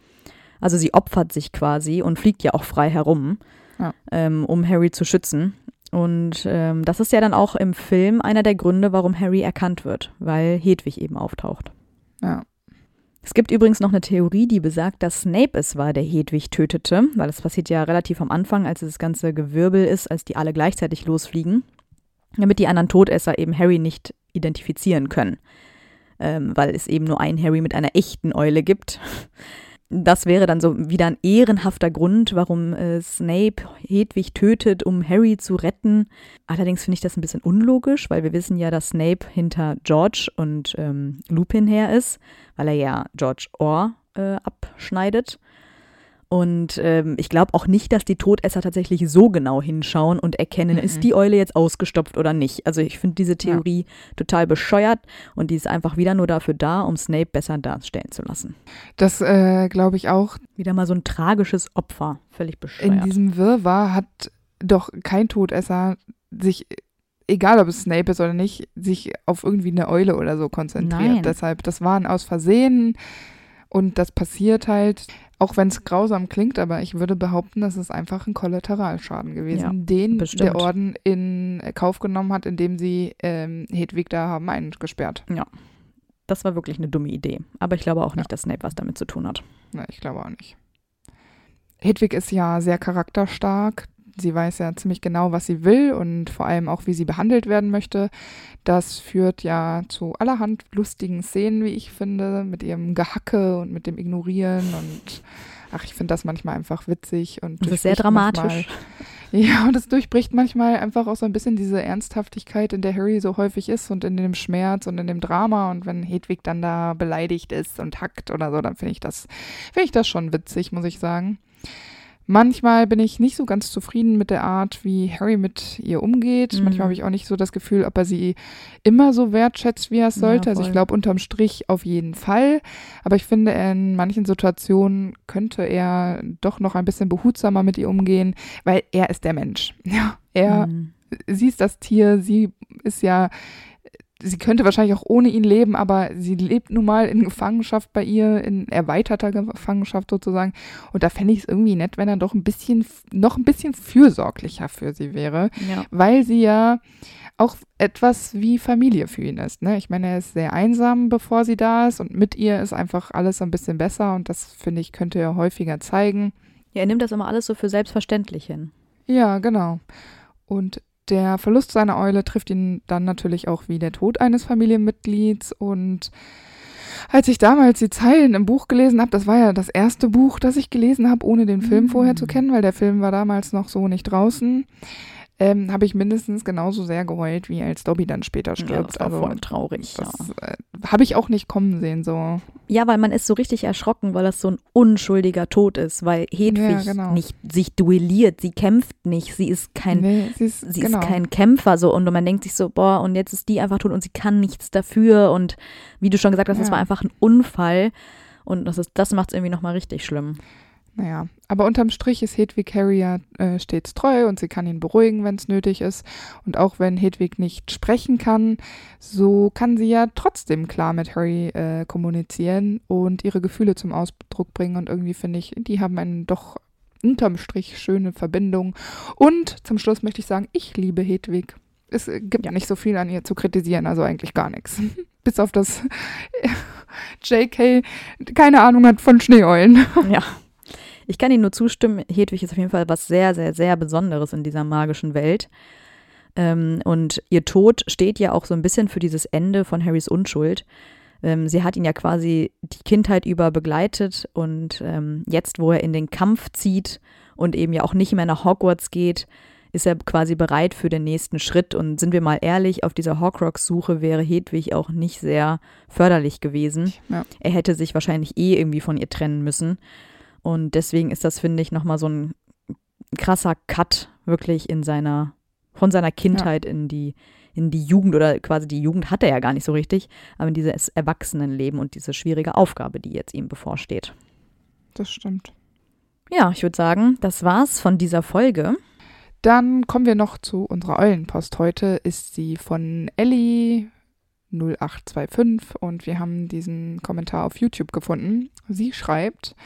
Also sie opfert sich quasi und fliegt ja auch frei herum, Ja. ähm, um Harry zu schützen. Und ähm, das ist ja dann auch im Film einer der Gründe, warum Harry erkannt wird, weil Hedwig eben auftaucht. Ja. Es gibt übrigens noch eine Theorie, die besagt, dass Snape es war, der Hedwig tötete, weil das passiert ja relativ am Anfang, als das ganze Gewirbel ist, als die alle gleichzeitig losfliegen, damit die anderen Todesser eben Harry nicht identifizieren können, ähm, weil es eben nur einen Harry mit einer echten Eule gibt. Das wäre dann so wieder ein ehrenhafter Grund, warum äh, Snape Hedwig tötet, um Harry zu retten. Allerdings finde ich das ein bisschen unlogisch, weil wir wissen ja, dass Snape hinter George und ähm, Lupin her ist, weil er ja George Orr äh, abschneidet. Und ähm, ich glaube auch nicht, dass die Todesser tatsächlich so genau hinschauen und erkennen, Mhm. ist die Eule jetzt ausgestopft oder nicht. Also ich finde diese Theorie total bescheuert und die ist einfach wieder nur dafür da, um Snape besser darstellen zu lassen. Das äh, glaube ich auch. Wieder mal so ein tragisches Opfer. Völlig In bescheuert. diesem Wirrwarr hat doch kein Todesser sich, egal ob es Snape ist oder nicht, sich auf irgendwie eine Eule oder so konzentriert. Nein. Deshalb, das waren aus Versehen und das passiert halt, auch wenn es grausam klingt, aber ich würde behaupten, das ist einfach ein Kollateralschaden gewesen, Ja, den bestimmt. der Orden in Kauf genommen hat, indem sie ähm, Hedwig da haben eingesperrt. das war wirklich eine dumme Idee. Aber ich glaube auch nicht, dass Snape was damit zu tun hat. Na, ich glaube auch nicht. Hedwig ist ja sehr charakterstark. Sie weiß ja ziemlich genau, was sie will und vor allem auch, wie sie behandelt werden möchte. Das führt ja zu allerhand lustigen Szenen, wie ich finde, mit ihrem Gehacke und mit dem Ignorieren und ach, ich finde das manchmal einfach witzig und Das ist sehr durchbricht manchmal- dramatisch. ja, und es durchbricht manchmal einfach auch so ein bisschen diese Ernsthaftigkeit, in der Harry so häufig ist und in dem Schmerz und in dem Drama. Und wenn Hedwig dann da beleidigt ist und hackt oder so, dann finde ich das, finde ich das schon witzig, muss ich sagen. Manchmal bin ich nicht so ganz zufrieden mit der Art, wie Harry mit ihr umgeht. Mhm. Manchmal habe ich auch nicht so das Gefühl, ob er sie immer so wertschätzt, wie er es Ja, sollte. also ich glaube, unterm Strich auf jeden Fall. Aber ich finde, in manchen Situationen könnte er doch noch ein bisschen behutsamer mit ihr umgehen, weil er ist der Mensch. Ja, er, Mhm. sie ist das Tier, sie ist ja, sie könnte wahrscheinlich auch ohne ihn leben, aber sie lebt nun mal in Gefangenschaft bei ihr, in erweiterter Gefangenschaft sozusagen. Und da fände ich es irgendwie nett, wenn er doch ein bisschen, noch ein bisschen fürsorglicher für sie wäre, Ja. weil sie ja auch etwas wie Familie für ihn ist. Ne? Ich meine, er ist sehr einsam, bevor sie da ist und mit ihr ist einfach alles ein bisschen besser und das finde ich, könnte er häufiger zeigen. ja, er nimmt das immer alles so für selbstverständlich hin. Ja, genau. Und der Verlust seiner Eule trifft ihn dann natürlich auch wie der Tod eines Familienmitglieds. Und als ich damals die Zeilen im Buch gelesen habe, das war ja das erste Buch, das ich gelesen habe, ohne den Film Mm. vorher zu kennen, weil der Film war damals noch so nicht draußen, ähm, habe ich mindestens genauso sehr geheult, wie als Dobby dann später Ja, stirbt. das war also voll traurig. Ja. das äh, habe ich auch nicht kommen sehen. So. ja, weil man ist so richtig erschrocken, weil das so ein unschuldiger Tod ist, weil Hedwig Ja, genau. nicht sich duelliert, sie kämpft nicht, sie ist kein nee, sie ist, sie genau. ist kein Kämpfer so und man denkt sich so, boah, und jetzt ist die einfach tot und sie kann nichts dafür und wie du schon gesagt hast, das Ja. war einfach ein Unfall und das ist das macht es irgendwie nochmal richtig schlimm. Naja, aber unterm Strich ist Hedwig Harry ja äh, stets treu und sie kann ihn beruhigen, wenn es nötig ist. Und auch wenn Hedwig nicht sprechen kann, so kann sie ja trotzdem klar mit Harry äh, kommunizieren und ihre Gefühle zum Ausdruck bringen. Und irgendwie finde ich, die haben eine doch unterm Strich schöne Verbindung. Und zum Schluss möchte ich sagen, ich liebe Hedwig. Es äh, gibt Ja. nicht so viel an ihr zu kritisieren, also eigentlich gar nichts. Bis auf das JK keine Ahnung hat von Schneeeulen. Ja. Ich kann Ihnen nur zustimmen, Hedwig ist auf jeden Fall was sehr, sehr, sehr Besonderes in dieser magischen Welt. Ähm, und ihr Tod steht ja auch so ein bisschen für dieses Ende von Harrys Unschuld. Ähm, sie hat ihn ja quasi die Kindheit über begleitet und ähm, jetzt, wo er in den Kampf zieht und eben ja auch nicht mehr nach Hogwarts geht, ist er quasi bereit für den nächsten Schritt. Und sind wir mal ehrlich, auf dieser Horcrux-Suche wäre Hedwig auch nicht sehr förderlich gewesen. Ja. Er hätte sich wahrscheinlich eh irgendwie von ihr trennen müssen. Und deswegen ist das, finde ich, nochmal so ein krasser Cut wirklich in seiner, von seiner Kindheit ja. in die, in die Jugend oder quasi die Jugend hat er ja gar nicht so richtig, aber in dieses Erwachsenenleben und diese schwierige Aufgabe, die jetzt ihm bevorsteht. Das stimmt. Ja, ich würde sagen, das war's von dieser Folge. Dann kommen wir noch zu unserer Eulenpost. Heute ist sie von Ellie 0825 und wir haben diesen Kommentar auf YouTube gefunden. Sie schreibt: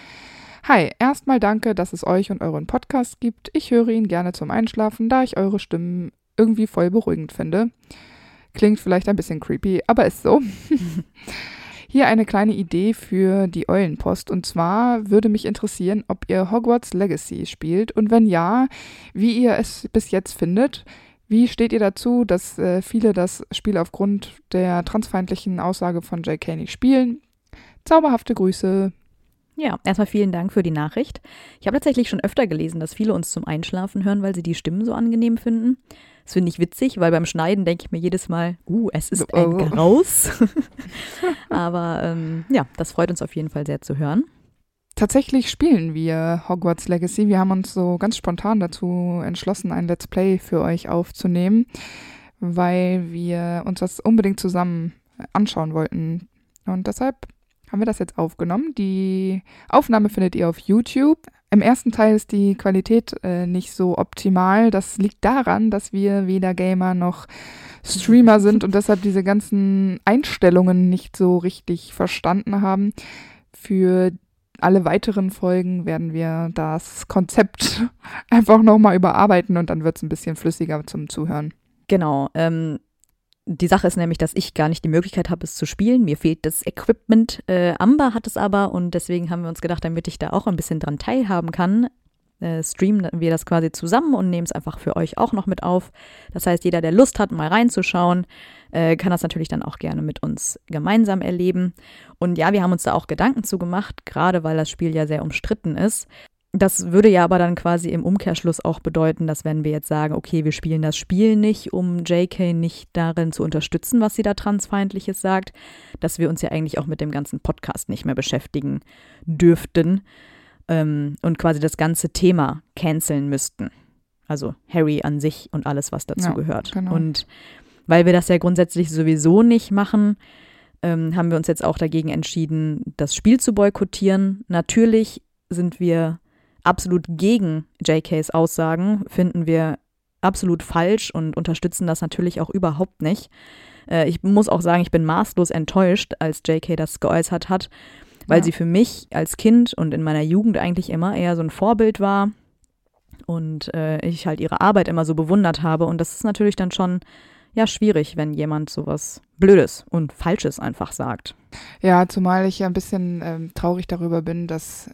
Hi, erstmal danke, dass es euch und euren Podcast gibt. Ich höre ihn gerne zum Einschlafen, da ich eure Stimmen irgendwie voll beruhigend finde. Klingt vielleicht ein bisschen creepy, aber ist so. Hier eine kleine Idee für die Eulenpost. Und zwar würde mich interessieren, ob ihr Hogwarts Legacy spielt und wenn ja, wie ihr es bis jetzt findet. Wie steht ihr dazu, dass äh, viele das Spiel aufgrund der transfeindlichen Aussage von J.K. nicht spielen? Zauberhafte Grüße. Ja, erstmal vielen Dank für die Nachricht. Ich habe tatsächlich schon öfter gelesen, dass viele uns zum Einschlafen hören, weil sie die Stimmen so angenehm finden. Das finde ich witzig, weil beim Schneiden denke ich mir jedes Mal, uh, es ist ein oh. Graus. Aber ähm, ja, das freut uns auf jeden Fall sehr zu hören. Tatsächlich spielen wir Hogwarts Legacy. Wir haben uns so ganz spontan dazu entschlossen, ein Let's Play für euch aufzunehmen, weil wir uns das unbedingt zusammen anschauen wollten. Und deshalb haben wir das jetzt aufgenommen. Die Aufnahme findet ihr auf YouTube. Im ersten Teil ist die Qualität äh, nicht so optimal. Das liegt daran, dass wir weder Gamer noch Streamer sind und deshalb diese ganzen Einstellungen nicht so richtig verstanden haben. Für alle weiteren Folgen werden wir das Konzept einfach nochmal überarbeiten und dann wird es ein bisschen flüssiger zum Zuhören. Genau. Ähm, die Sache ist nämlich, dass ich gar nicht die Möglichkeit habe, es zu spielen. Mir fehlt das Equipment. Äh, Amber hat es aber und deswegen haben wir uns gedacht, damit ich da auch ein bisschen dran teilhaben kann, äh, streamen wir das quasi zusammen und nehmen es einfach für euch auch noch mit auf. Das heißt, jeder, der Lust hat, mal reinzuschauen, äh, kann das natürlich dann auch gerne mit uns gemeinsam erleben. Und ja, wir haben uns da auch Gedanken zu gemacht, gerade weil das Spiel ja sehr umstritten ist. Das würde ja aber dann quasi im Umkehrschluss auch bedeuten, dass wenn wir jetzt sagen, okay, wir spielen das Spiel nicht, um JK nicht darin zu unterstützen, was sie da transfeindliches sagt, dass wir uns ja eigentlich auch mit dem ganzen Podcast nicht mehr beschäftigen dürften ähm, und quasi das ganze Thema canceln müssten. Also Harry an sich und alles, was dazu ja, gehört. Genau. Und weil wir das ja grundsätzlich sowieso nicht machen, ähm, haben wir uns jetzt auch dagegen entschieden, das Spiel zu boykottieren. Natürlich sind wir absolut gegen JKs Aussagen, finden wir absolut falsch und unterstützen das natürlich auch überhaupt nicht. Äh, ich muss auch sagen, ich bin maßlos enttäuscht, als JK das geäußert hat, weil ja. sie für mich als Kind und in meiner Jugend eigentlich immer eher so ein Vorbild war und äh, ich halt ihre Arbeit immer so bewundert habe. Und das ist natürlich dann schon ja schwierig, wenn jemand sowas Blödes und Falsches einfach sagt. Ja, zumal ich ja ein bisschen ähm, traurig darüber bin, dass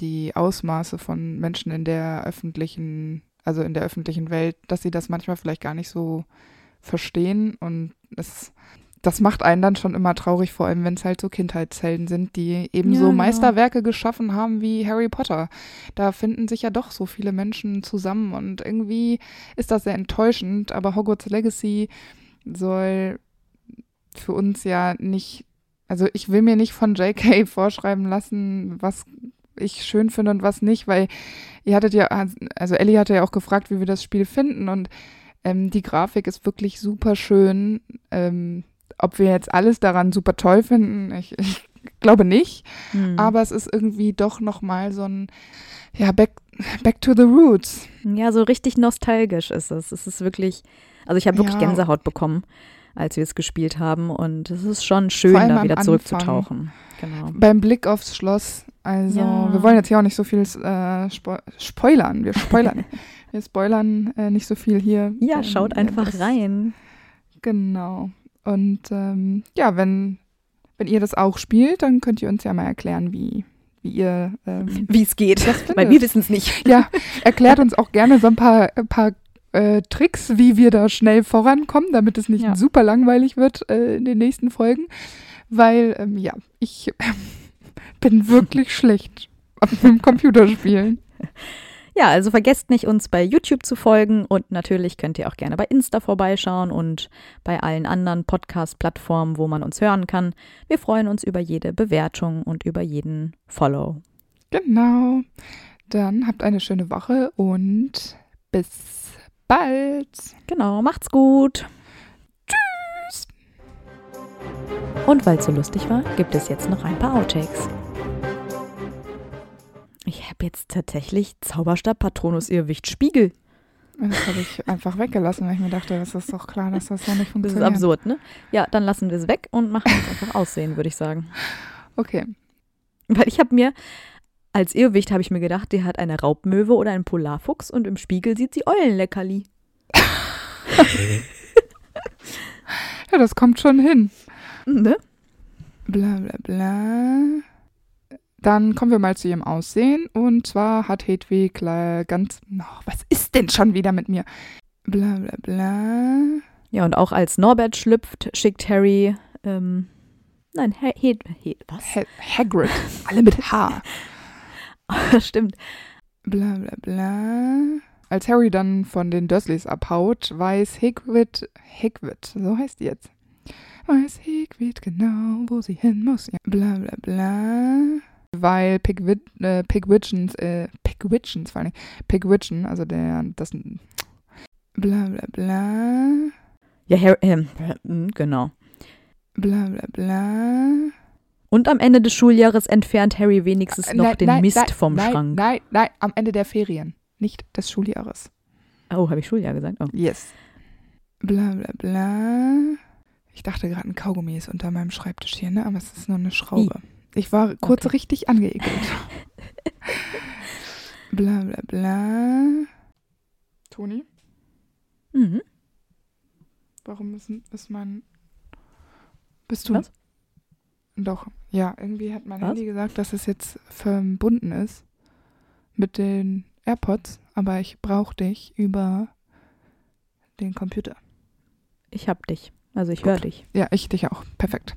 die Ausmaße von Menschen in der öffentlichen, also in der öffentlichen Welt, dass sie das manchmal vielleicht gar nicht so verstehen und es das macht einen dann schon immer traurig, vor allem wenn es halt so Kindheitshelden sind, die eben ja, so genau. Meisterwerke geschaffen haben wie Harry Potter. Da finden sich ja doch so viele Menschen zusammen und irgendwie ist das sehr enttäuschend, aber Hogwarts Legacy soll für uns ja nicht, also ich will mir nicht von JK vorschreiben lassen, was ich schön finde und was nicht, weil ihr hattet ja, also Ellie hatte ja auch gefragt, wie wir das Spiel finden und ähm, die Grafik ist wirklich super schön. Ähm, ob wir jetzt alles daran super toll finden, ich, ich glaube nicht. Mhm. Aber es ist irgendwie doch nochmal so ein, ja, back, back to the roots. Ja, so richtig nostalgisch ist es. Es ist wirklich, also ich habe wirklich ja. Gänsehaut bekommen, als wir es gespielt haben. Und es ist schon schön, da wieder zurückzutauchen. Genau. Beim Blick aufs Schloss also, ja. wir wollen jetzt hier auch nicht so viel äh, spo spoilern. Wir spoilern. wir spoilern äh, nicht so viel hier. Ja, ähm, schaut einfach das, rein. Genau. Und ähm, ja, wenn, wenn ihr das auch spielt, dann könnt ihr uns ja mal erklären, wie, wie ihr. Ähm, wie es geht. Weil wir wissen es nicht. Ja, erklärt uns auch gerne so ein paar, ein paar äh, Tricks, wie wir da schnell vorankommen, damit es nicht ja. super langweilig wird äh, in den nächsten Folgen. weil, ähm, ja, ich bin wirklich schlecht im Computerspielen. Ja, also vergesst nicht, uns bei YouTube zu folgen und natürlich könnt ihr auch gerne bei Insta vorbeischauen und bei allen anderen Podcast-Plattformen, wo man uns hören kann. Wir freuen uns über jede Bewertung und über jeden Follow. Genau. Dann habt eine schöne Woche und bis bald. Genau, macht's gut. Tschüss. Und weil es so lustig war, gibt es jetzt noch ein paar Outtakes. Ich habe jetzt tatsächlich Zauberstab Patronus Irrwicht Spiegel. Das habe ich einfach weggelassen, weil ich mir dachte, das ist doch klar, dass das so nicht Das ist funktioniert. absurd, ne? Ja, dann lassen wir es weg und machen es einfach aussehen, würde ich sagen. Okay. Weil ich habe mir, als Irrwicht habe ich mir gedacht, der hat eine Raubmöwe oder einen Polarfuchs und im Spiegel sieht sie Eulenleckerli. Ja, das kommt schon hin. Ne? Bla bla bla. Dann kommen wir mal zu ihrem Aussehen. Und zwar hat Hedwig ganz. Oh, was ist denn schon wieder mit mir? Bla bla bla. Ja, und auch als Norbert schlüpft, schickt Harry, ähm, nein, He He He was? Ha Hagrid. Alle mit H. Stimmt. Bla bla bla. Als Harry dann von den Dursleys abhaut, weiß Hagrid, Hagrid, so heißt die jetzt, weiß Hagrid genau, wo sie hin muss. Ja. Bla bla bla. Weil Pigwid, äh, Pigwidgeons, äh, Pigwidgeons vor allem, Pigwidgeon, also der, das, bla bla bla, Ja, Harry, äh, genau. bla bla bla. Und am Ende des Schuljahres entfernt Harry wenigstens noch Nein, den nein, Mist nein, vom Schrank. Nein, nein, am Ende der Ferien, nicht des Schuljahres. Oh, habe ich Schuljahr gesagt? Oh. Yes. Bla bla bla. Ich dachte gerade, ein Kaugummi ist unter meinem Schreibtisch hier, ne? Aber es ist nur eine Schraube. Ich war kurz Okay. richtig angeekelt. bla bla bla. Toni, Mhm. warum ist, ist mein. Bist du? Was? Doch, ja, irgendwie hat mein Was? Handy gesagt, dass es jetzt verbunden ist mit den AirPods, aber ich brauche dich über den Computer. Ich hab dich. Also ich höre dich. Ja, ich dich auch. Perfekt.